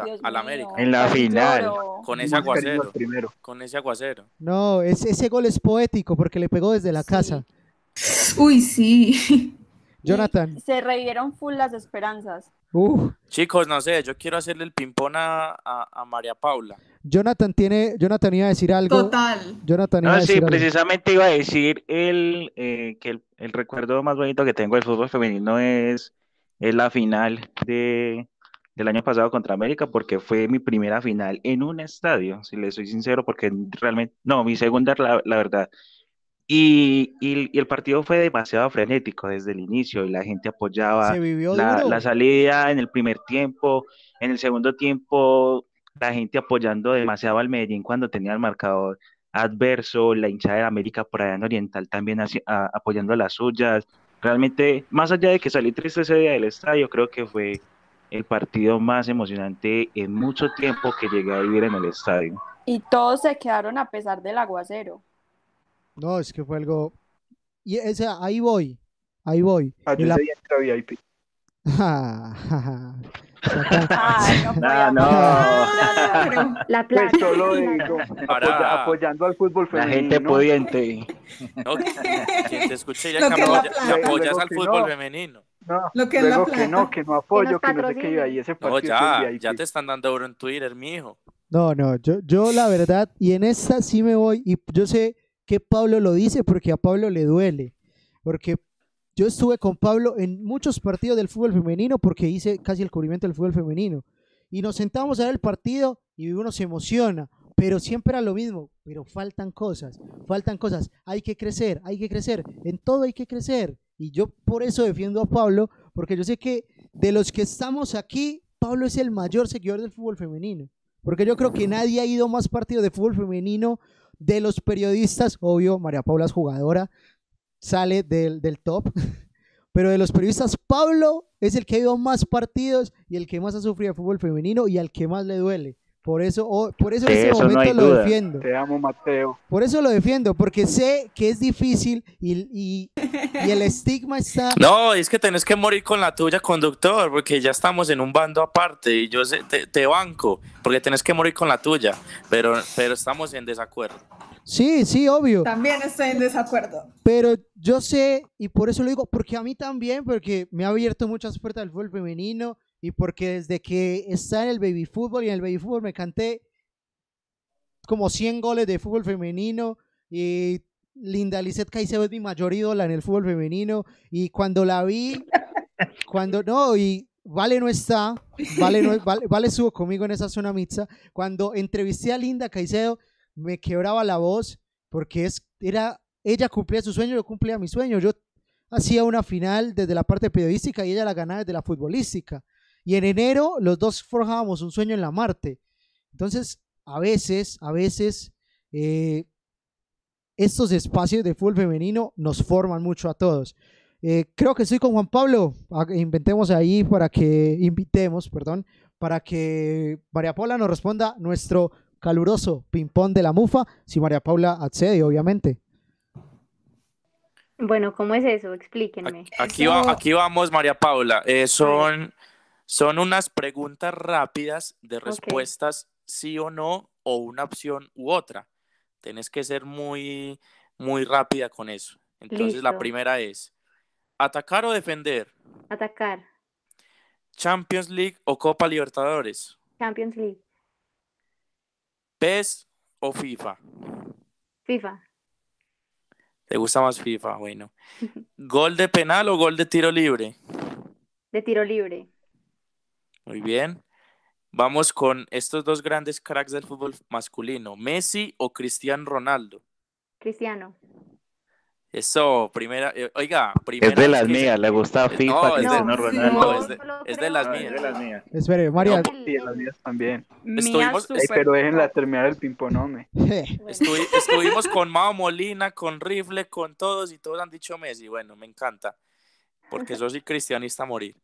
En la final. Con ese aguacero. Con ese aguacero. No, ese gol es poético porque le pegó desde la casa. Uy, sí. Jonathan. se revivieron full las esperanzas. Chicos, no sé, yo quiero hacerle el ping-pong a, María Paula. Jonathan tiene, Jonathan iba a decir algo. Total. Jonathan iba a decir sí, precisamente iba a decir el, eh, que el, recuerdo más bonito que tengo del fútbol femenino es, es la final de, del año pasado contra América, porque fue mi primera final en un estadio, si le soy sincero, porque realmente, no, mi segunda, la, la verdad. Y, y, y el partido fue demasiado frenético desde el inicio y la gente apoyaba Se vivió la, duro. la salida en el primer tiempo, en el segundo tiempo la gente apoyando demasiado al Medellín cuando tenía el marcador adverso, la hinchada de América por allá en Oriental también a- apoyando a las suyas. Realmente, más allá de que salí triste ese día del estadio, creo que fue el partido más emocionante en mucho tiempo que llegué a vivir en el estadio. Y todos se quedaron a pesar del aguacero. No, es que fue algo. Y ese, ahí voy, ahí voy. Ah, yo la- ese día entré a VIP. Ay, no [LAUGHS] No, podía no. La Pues plata. solo la digo. Para. apoya- apoyando al fútbol La gente femenino. pudiente. No, quien te escuche diría Lo que, apoya- apoyas al fútbol no. femenino. No, Lo que luego que no, que no apoyo, que no sé qué ahí ese No, partido es ya, ya te están dando euro en Twitter, mijo. No, no, yo, yo la verdad, y en esta sí me voy, y yo sé que Pablo lo dice porque a Pablo le duele, porque yo estuve con Pablo en muchos partidos del fútbol femenino porque hice casi el cubrimiento del fútbol femenino, y nos sentamos a ver el partido y uno se emociona, pero siempre era lo mismo, pero faltan cosas, faltan cosas, hay que crecer, hay que crecer, en todo hay que crecer, y yo por eso defiendo a Pablo, porque yo sé que de los que estamos aquí, Pablo es el mayor seguidor del fútbol femenino. Porque yo creo que nadie ha ido más partidos de fútbol femenino de los periodistas. Obvio, María Paula es jugadora, sale del, del top. [LAUGHS] Pero de los periodistas, Pablo es el que ha ido más partidos y el que más ha sufrido de fútbol femenino y al que más le duele. Por eso, oh, por eso en este eso momento lo duda. defiendo. Te amo, Mateo. Por eso lo defiendo, porque sé que es difícil y, y- y el estigma está. [LAUGHS] No, es que tenés que morir con la tuya, conductor, porque ya estamos en un bando aparte y yo sé- te, te banco, porque tenés que morir con la tuya, pero, pero estamos en desacuerdo. Sí, sí, obvio. también estoy en desacuerdo. Pero yo sé, y por eso lo digo, porque a mí también, porque me ha abierto muchas puertas del fútbol femenino y porque desde que está en el baby fútbol y en el baby fútbol me canté como 100 goles de fútbol femenino y Linda Lizeth Caicedo es mi mayor ídola en el fútbol femenino y cuando la vi, cuando no, y Vale no está, Vale, no, [LAUGHS] vale, Vale estuvo conmigo en esa zona mixta, cuando entrevisté a Linda Caicedo me quebraba la voz porque es, era, ella cumplía su sueño, yo cumplía mi sueño, yo hacía una final desde la parte periodística y ella la ganaba desde la futbolística. Y en enero los dos forjábamos un sueño en la Marte. Entonces, a veces, a veces, eh, estos espacios de fútbol femenino nos forman mucho a todos. Eh, creo que estoy con Juan Pablo. Ah, Inventemos ahí para que, invitemos, perdón, para que María Paula nos responda nuestro caluroso ping-pong de la mufa, si María Paula accede, obviamente. Bueno, ¿cómo es eso? Explíquenme. Aquí, Eso- va, aquí vamos, María Paula. Eh, son, son unas preguntas rápidas de respuestas sí o no, o una opción u otra. Tienes que ser muy, muy rápida con eso. Entonces, la primera es, ¿atacar o defender? Atacar. ¿Champions League o Copa Libertadores? Champions League. ¿PES o FIFA? FIFA. ¿Te gusta más FIFA? Bueno. [LAUGHS] ¿Gol de penal o gol de tiro libre? De tiro libre. Muy bien. Vamos con estos dos grandes cracks del fútbol masculino, Messi o Cristiano Ronaldo. Cristiano. Eso, primera, eh, oiga, primera Es de las se- mías, le gusta Eh, FIFA, no, es de- Cristiano no, Ronaldo. No, es de, es de las que- Es de mías. las mías. Espere, María. No, Sí, las mías también. Mía Estuvimos- Ey, súper pero déjenla terminar el pimponome. [LAUGHS] Estuvi- estuvimos con Mao Molina, con Rifle, con todos y todos han dicho Messi. Bueno, me encanta, porque yo soy cristianista a morir.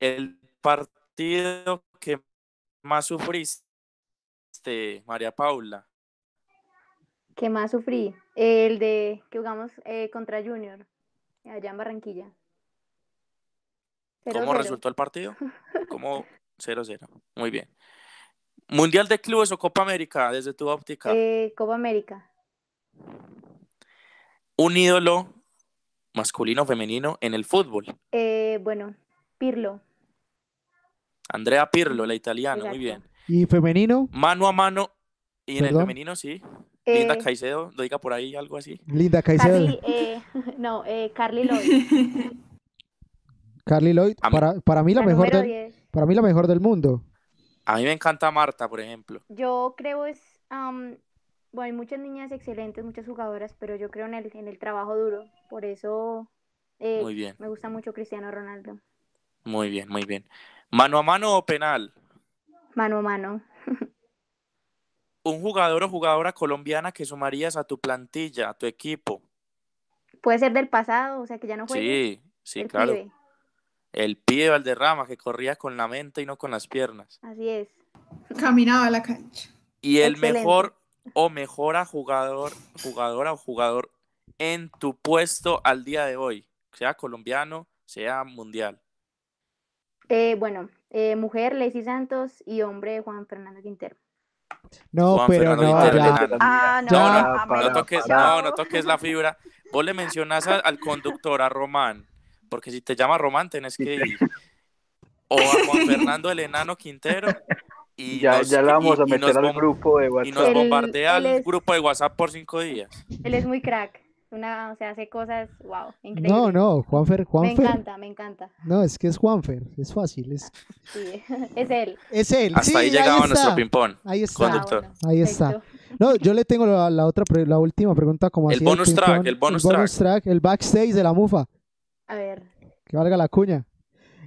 El partido que más sufriste, María Paula, ¿Qué más sufrí? El de que jugamos eh, contra Junior, allá en Barranquilla. ¿cómo 0-0. resultó el partido? [LAUGHS] Como 0-0. Muy bien. Mundial de clubes o Copa América, desde tu óptica. Eh, Copa América. Un ídolo masculino o femenino en el fútbol. Eh, bueno, Pirlo. Andrea Pirlo, la italiana, muy bien. ¿Y femenino? Mano a mano. Y en el femenino, sí. Linda Eh, Caicedo, lo diga por ahí algo así. Linda Caicedo. Carly, eh, [LAUGHS] no, eh, Carly Lloyd. [LAUGHS] Carly Lloyd. Para, para mí la, La mejor del, 10. para mí la mejor del mundo. A mí me encanta Marta, por ejemplo. Yo creo es, am, Bueno, hay muchas niñas excelentes, muchas jugadoras, pero yo creo en el, en el trabajo duro. Por eso eh, Muy bien. me gusta mucho Cristiano Ronaldo. Muy bien, muy bien. ¿Mano a mano o penal? Mano a mano. Un jugador o jugadora colombiana que sumarías a tu plantilla, a tu equipo. Puede ser del pasado, o sea que ya no juegue. Sí, sí, el claro. pibe. El pibe Valderrama que corría con la mente y no con las piernas. Así es. Caminaba a la cancha. Y el Excelente. mejor o mejora jugador, jugadora o jugador en tu puesto al día de hoy, sea colombiano, sea mundial. Eh, bueno, eh, mujer, Lacey Santos y hombre, Juan Fernando Quintero. No, Juan pero Fernando no, Quintero. Ah, no. No, no, a para, no toques, para. no, no toques la fibra. Vos le mencionas a- al conductor, a Román, porque si te llama Román tenés que ir. O a Juan Fernando el enano Quintero y [LAUGHS] Ya, nos, ya le vamos y- a meter al grupo de y nos WhatsApp. Bombardea al es- grupo de WhatsApp por cinco días. Él es muy crack. Una, o sea, hace cosas, wow, increíble. No, no, Juanfer, Me Juanfer. encanta, me encanta. No, es que es Juanfer, es fácil. Es, Sí, [LAUGHS] es él. es él. Hasta sí, ahí llegaba nuestro ping-pong. Ahí está. Conductor. Ah, bueno, Ahí está. No, yo le tengo la, la otra, la última pregunta como El así bonus ping-pong. track, el bonus track, el backstage de la mufa, A ver, que valga la cuña.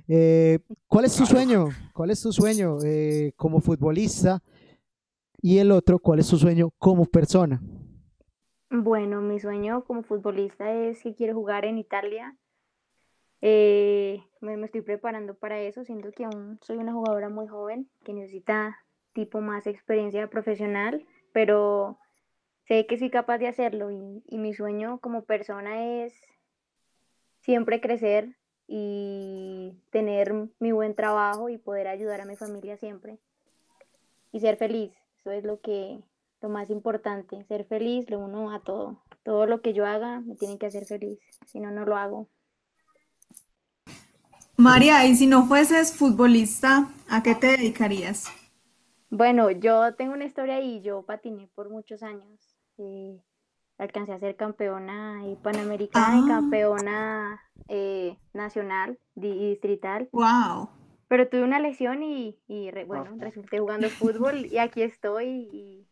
Eh, ¿Cuál es tu sueño? ¿Cuál es tu sueño eh, como futbolista? Y el otro, ¿cuál es tu sueño como persona? Bueno, mi sueño como futbolista es que quiero jugar en Italia. Eh, me, estoy preparando para eso, siento que aún soy una jugadora muy joven que necesita tipo más experiencia profesional, pero sé que soy capaz de hacerlo y, y mi sueño como persona es siempre crecer y tener mi buen trabajo y poder ayudar a mi familia siempre y ser feliz. Eso es lo que lo más importante, ser feliz, lo uno a todo. Todo lo que yo haga me tiene que hacer feliz, si no, no lo hago. María, y si no fueses futbolista, ¿a qué te dedicarías? Bueno, yo tengo una historia ahí, yo patiné por muchos años. eh, alcancé a ser campeona eh, panamericana y Ah. campeona eh, nacional di- y distrital. Wow. Pero tuve una lesión y, y re- bueno, resulté jugando fútbol y aquí estoy y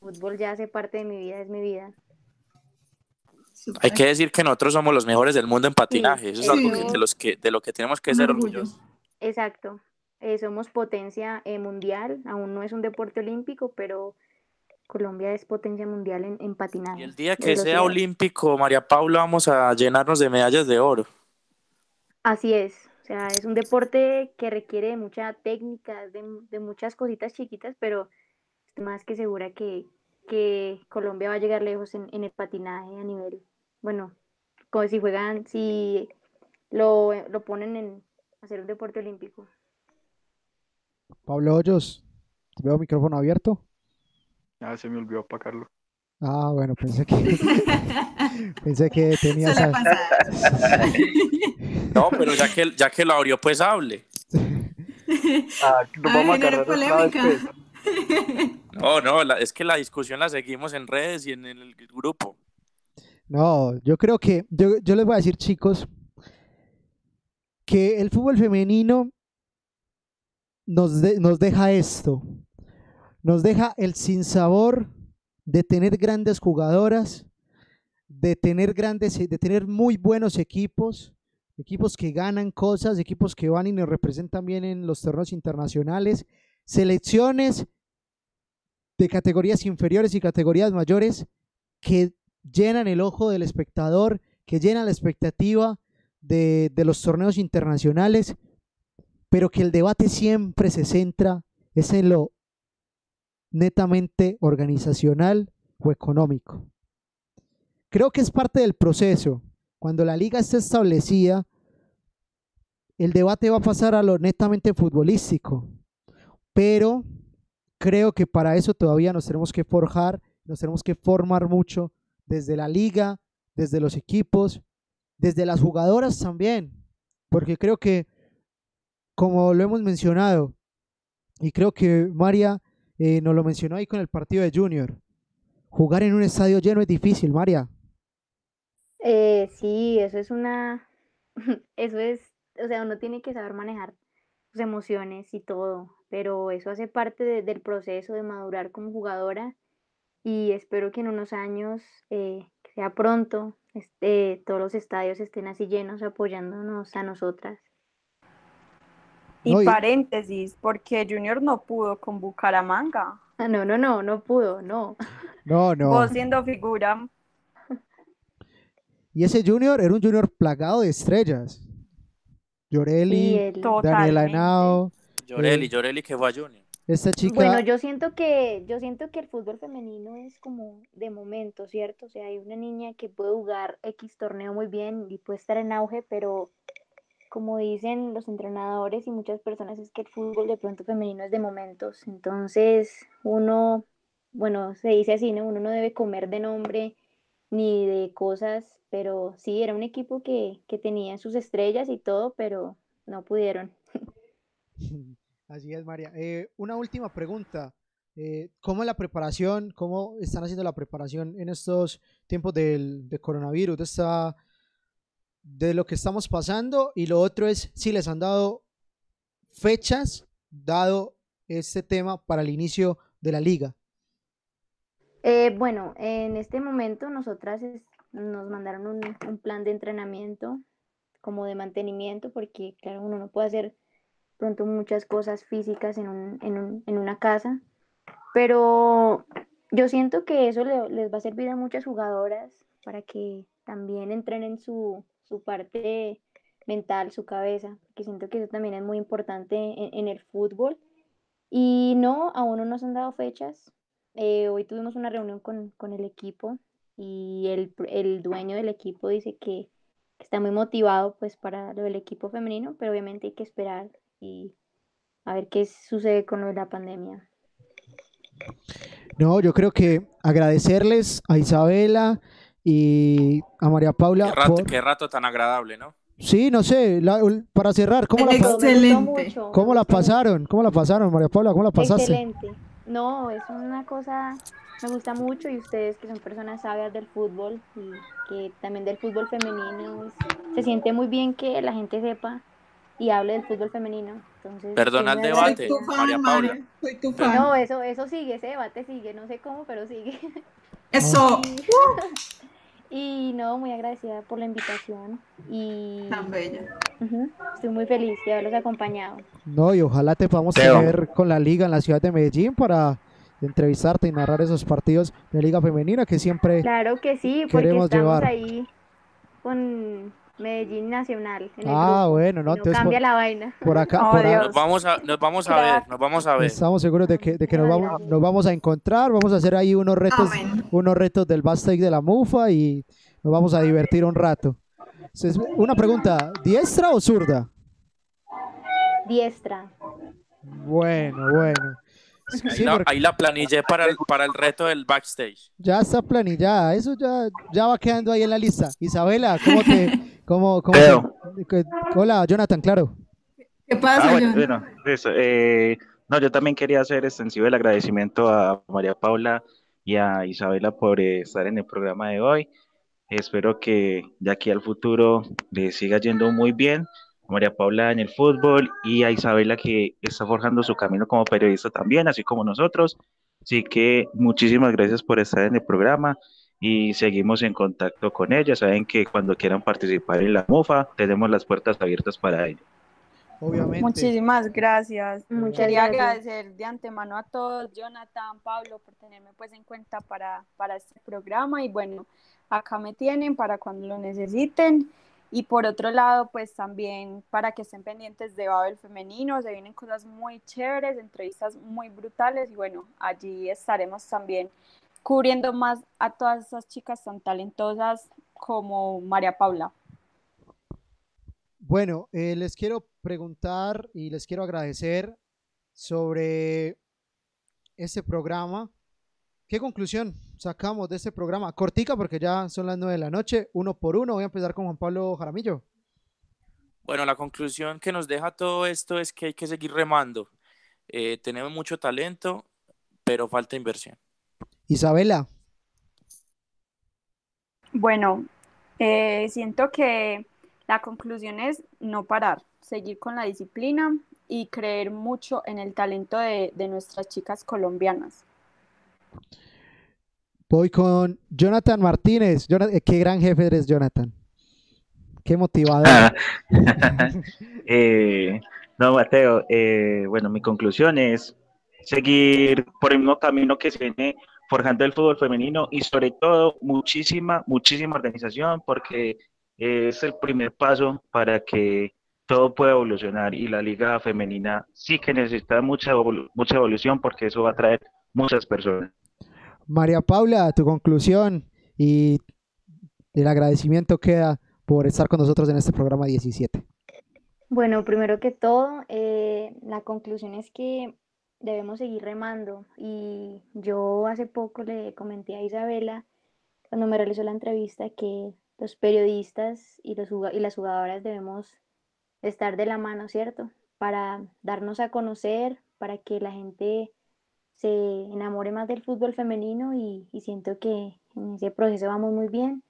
fútbol ya hace parte de mi vida, es mi vida. Hay que decir que nosotros somos los mejores del mundo en patinaje. Eso es algo que- de, los que, de lo que tenemos que ser orgullo. orgullosos. Exacto. Eh, somos potencia eh, mundial, aún no es un deporte olímpico, pero Colombia es potencia mundial en, en patinaje. Y el día que sea olímpico, María Paula, vamos a llenarnos de medallas de oro. Así es, o sea, es un deporte que requiere de mucha técnica, de, de muchas cositas chiquitas, pero más que segura que, que Colombia va a llegar lejos en, en el patinaje a nivel, bueno, como si juegan, si lo, lo ponen en hacer un deporte olímpico. Pablo Hoyos, veo micrófono abierto. Ya se me olvidó apagarlo. Ah, bueno, pensé que [LAUGHS] pensé que tenías Suele a- pasar. [LAUGHS] No, pero ya que, ya que lo abrió, pues hable. [LAUGHS] Ah, nos Ah, vamos a vez, polémica. pues. No, no, es que la discusión la seguimos en redes y en el grupo. No, yo creo que, yo, yo les voy a decir, chicos, que el fútbol femenino nos, de- nos deja esto, nos deja el sinsabor de tener grandes jugadoras, de tener grandes, de tener muy buenos equipos, equipos que ganan cosas, equipos que van y nos representan bien en los torneos internacionales, selecciones de categorías inferiores y categorías mayores que llenan el ojo del espectador, que llenan la expectativa de, los torneos internacionales, pero que el debate siempre se centra es en lo netamente organizacional o económico. Creo que es parte del proceso. Cuando la liga está establecida, el debate va a pasar a lo netamente futbolístico, pero creo que para eso todavía nos tenemos que forjar, nos tenemos que formar mucho desde la liga, desde los equipos, desde las jugadoras también, porque creo que, como lo hemos mencionado, y creo que María eh, nos lo mencionó ahí con el partido de Junior, jugar en un estadio lleno es difícil, María. Eh, sí, eso es una, [LAUGHS] eso es, o sea, uno tiene que saber manejar sus emociones y todo, pero eso hace parte de- del proceso de madurar como jugadora y espero que en unos años, eh, que sea pronto, este, todos los estadios estén así llenos apoyándonos a nosotras. Y paréntesis, porque Junior no pudo con Bucaramanga. Ah, no, no, no, no pudo, no. No, no. Vos siendo figura, Y ese Junior era un Junior plagado de estrellas. Llorelli, Daniela. Henao, Llorelli, Eh, Llorelli que fue a Junior. esta chica. Bueno, yo siento que, yo siento que el fútbol femenino es como de momento, ¿cierto? O sea, hay una niña que puede jugar X torneo muy bien y puede estar en auge, pero como dicen los entrenadores y muchas personas, es que el fútbol de pronto femenino es de momentos. Entonces, uno, bueno, se dice así, ¿no? Uno no debe comer de nombre ni de cosas, pero sí, era un equipo que, que tenía sus estrellas y todo, pero no pudieron. [LAUGHS] [LAUGHS] Así es, María. Eh, una última pregunta. Eh, ¿cómo es la preparación? ¿Cómo están haciendo la preparación en estos tiempos del, de coronavirus, de, esta, de lo que estamos pasando? Y lo otro es si les han dado fechas, dado este tema para el inicio de la liga. Eh, bueno, en este momento nosotras nos mandaron un plan de entrenamiento como de mantenimiento, porque claro, uno no puede hacer pronto muchas cosas físicas en un- en un- en una casa, pero yo siento que eso le- les va a servir a muchas jugadoras para que también entrenen su, su parte mental, su cabeza, porque siento que eso también es muy importante en, el fútbol. Y no, aún no nos han dado fechas. Eh, hoy tuvimos una reunión con, con el equipo y el, el dueño del equipo dice que, que está muy motivado pues para lo del equipo femenino, pero obviamente hay que esperar y a ver qué sucede con lo de la pandemia. No, yo creo que agradecerles a Isabela y a María Paula Qué rato, por... qué rato tan agradable, ¿no? Sí, no sé, la- para cerrar, ¿cómo la, Excelente. mucho, cómo la pasaron? ¿Cómo la pasaron, María Paula? ¿Cómo la pasaste? Excelente. No, es una cosa, me gusta mucho y ustedes que son personas sabias del fútbol y que también del fútbol femenino, es- se siente muy bien que la gente sepa y hable del fútbol femenino. Entonces, Perdona el debate, Soy tu María fan, Paula. María. Soy tu fan. No, eso, eso sigue, ese debate sigue, no sé cómo, pero sigue. Eso. [LAUGHS] Y no, muy agradecida por la invitación y Tan bella. estoy muy feliz de haberlos acompañado. No, y ojalá te podamos Teo. tener con la liga en la ciudad de Medellín para entrevistarte y narrar esos partidos de liga femenina que siempre... Claro que sí, porque Queremos estamos llevar. ahí con Medellín Nacional en el Ah, grupo, bueno, no, entonces cambia por, la vaina. [LAUGHS] por acá, Oh, por a- Dios. Nos vamos a, nos vamos a ver, nos vamos a ver. estamos seguros de que, de que nos, No, vamos, nos vamos a encontrar, vamos a hacer ahí unos retos, Amén. unos retos del backstage de la mufa y nos vamos a divertir un rato. Entonces, una pregunta, ¿diestra o zurda? Diestra. Bueno, bueno. Ahí Sí, la, ahí la planillé para el, para el reto del backstage. ya está planillada, eso ya, ya va quedando ahí en la lista. Isabela, ¿cómo te... Cómo, cómo te- que- hola, Jonathan, claro. ¿Qué pasa, Ah, bueno, bueno, eso, eh, no, yo también quería hacer extensivo el agradecimiento a María Paula y a Isabela por eh, estar en el programa de hoy. Espero que de aquí al futuro le siga yendo muy bien. A María Paula en el fútbol y a Isabela que está forjando su camino como periodista también, así como nosotros. Así que muchísimas gracias por estar en el programa y seguimos en contacto con ella. Saben que cuando quieran participar en la MUFA, tenemos las puertas abiertas para ello. Obviamente. muchísimas gracias. Muchas Quería gracias. agradecer de antemano a todos, Jonathan, Pablo, por tenerme pues en cuenta para, para este programa y bueno, acá me tienen para cuando lo necesiten. Y por otro lado, pues también para que estén pendientes de Babel Femenino, se vienen cosas muy chéveres, entrevistas muy brutales y bueno, allí estaremos también cubriendo más a todas esas chicas tan talentosas como María Paula. Bueno, eh, les quiero preguntar y les quiero agradecer sobre este programa. ¿Qué conclusión sacamos de este programa? Cortica porque ya son las nueve de la noche, uno por uno. Voy a empezar con Juan Pablo Jaramillo. Bueno, la conclusión que nos deja todo esto es que hay que seguir remando. Eh, tenemos mucho talento, pero falta inversión. Isabela, Bueno, eh, siento que la conclusión es no parar, seguir con la disciplina y creer mucho en el talento de, de nuestras chicas colombianas. Voy con Jonathan Martínez. Eh, qué gran jefe eres, Jonathan. Qué motivador. [LAUGHS] Eh, no, Mateo, eh, bueno, mi conclusión es seguir por el mismo camino que se viene forjando el fútbol femenino y sobre todo muchísima, muchísima organización porque es el primer paso para que todo pueda evolucionar y la liga femenina sí que necesita mucha, mucha evolución porque eso va a traer muchas personas. María Paula, tu conclusión y el agradecimiento queda por estar con nosotros en este programa 17. Bueno, primero que todo, eh, la conclusión es que debemos seguir remando y yo hace poco le comenté a Isabela cuando me realizó la entrevista que los periodistas y, los, y las jugadoras debemos estar de la mano, ¿cierto? Para darnos a conocer, para que la gente se enamore más del fútbol femenino y, siento que en ese proceso vamos muy bien.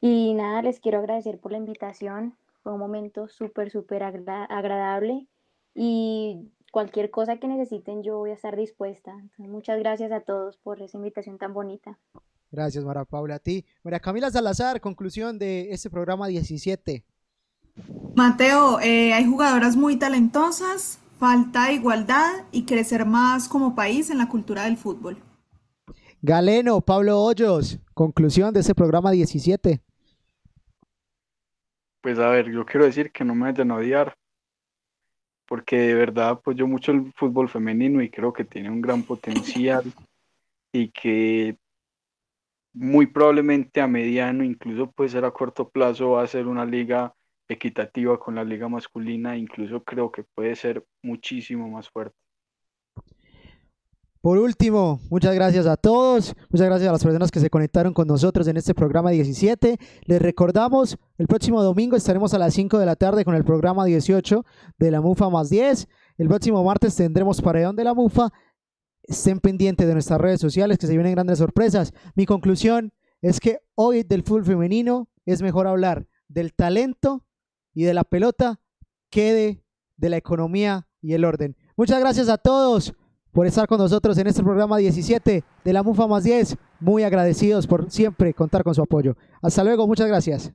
Y nada, les quiero agradecer por la invitación. Fue un momento súper, súper agradable y cualquier cosa que necesiten yo voy a estar dispuesta. muchas gracias a todos por esa invitación tan bonita. Gracias, Mara Paula. A ti. María Camila Salazar, conclusión de este programa 17. Mateo, eh, hay jugadoras muy talentosas, falta igualdad y crecer más como país en la cultura del fútbol. Galeno, Pablo Hoyos, conclusión de ese programa 17. Pues a ver, yo quiero decir que no me vayan a odiar, porque de verdad apoyo mucho el fútbol femenino y creo que tiene un gran potencial [LAUGHS] y que muy probablemente a mediano, incluso puede ser a corto plazo, va a ser una liga equitativa con la liga masculina, incluso creo que puede ser muchísimo más fuerte. Por último, muchas gracias a todos, muchas gracias a las personas que se conectaron con nosotros en este programa 17. Les recordamos, el próximo domingo estaremos a las 5 de la tarde con el programa 18 de la MUFA más 10. El próximo martes tendremos Paredón de la MUFA. Estén pendientes de nuestras redes sociales que se vienen grandes sorpresas. Mi conclusión es que hoy del fútbol femenino es mejor hablar del talento y de la pelota quede de la economía y el orden. Muchas gracias a todos por estar con nosotros en este programa 17 de la MUFA más 10. Muy agradecidos por siempre contar con su apoyo. Hasta luego, muchas gracias.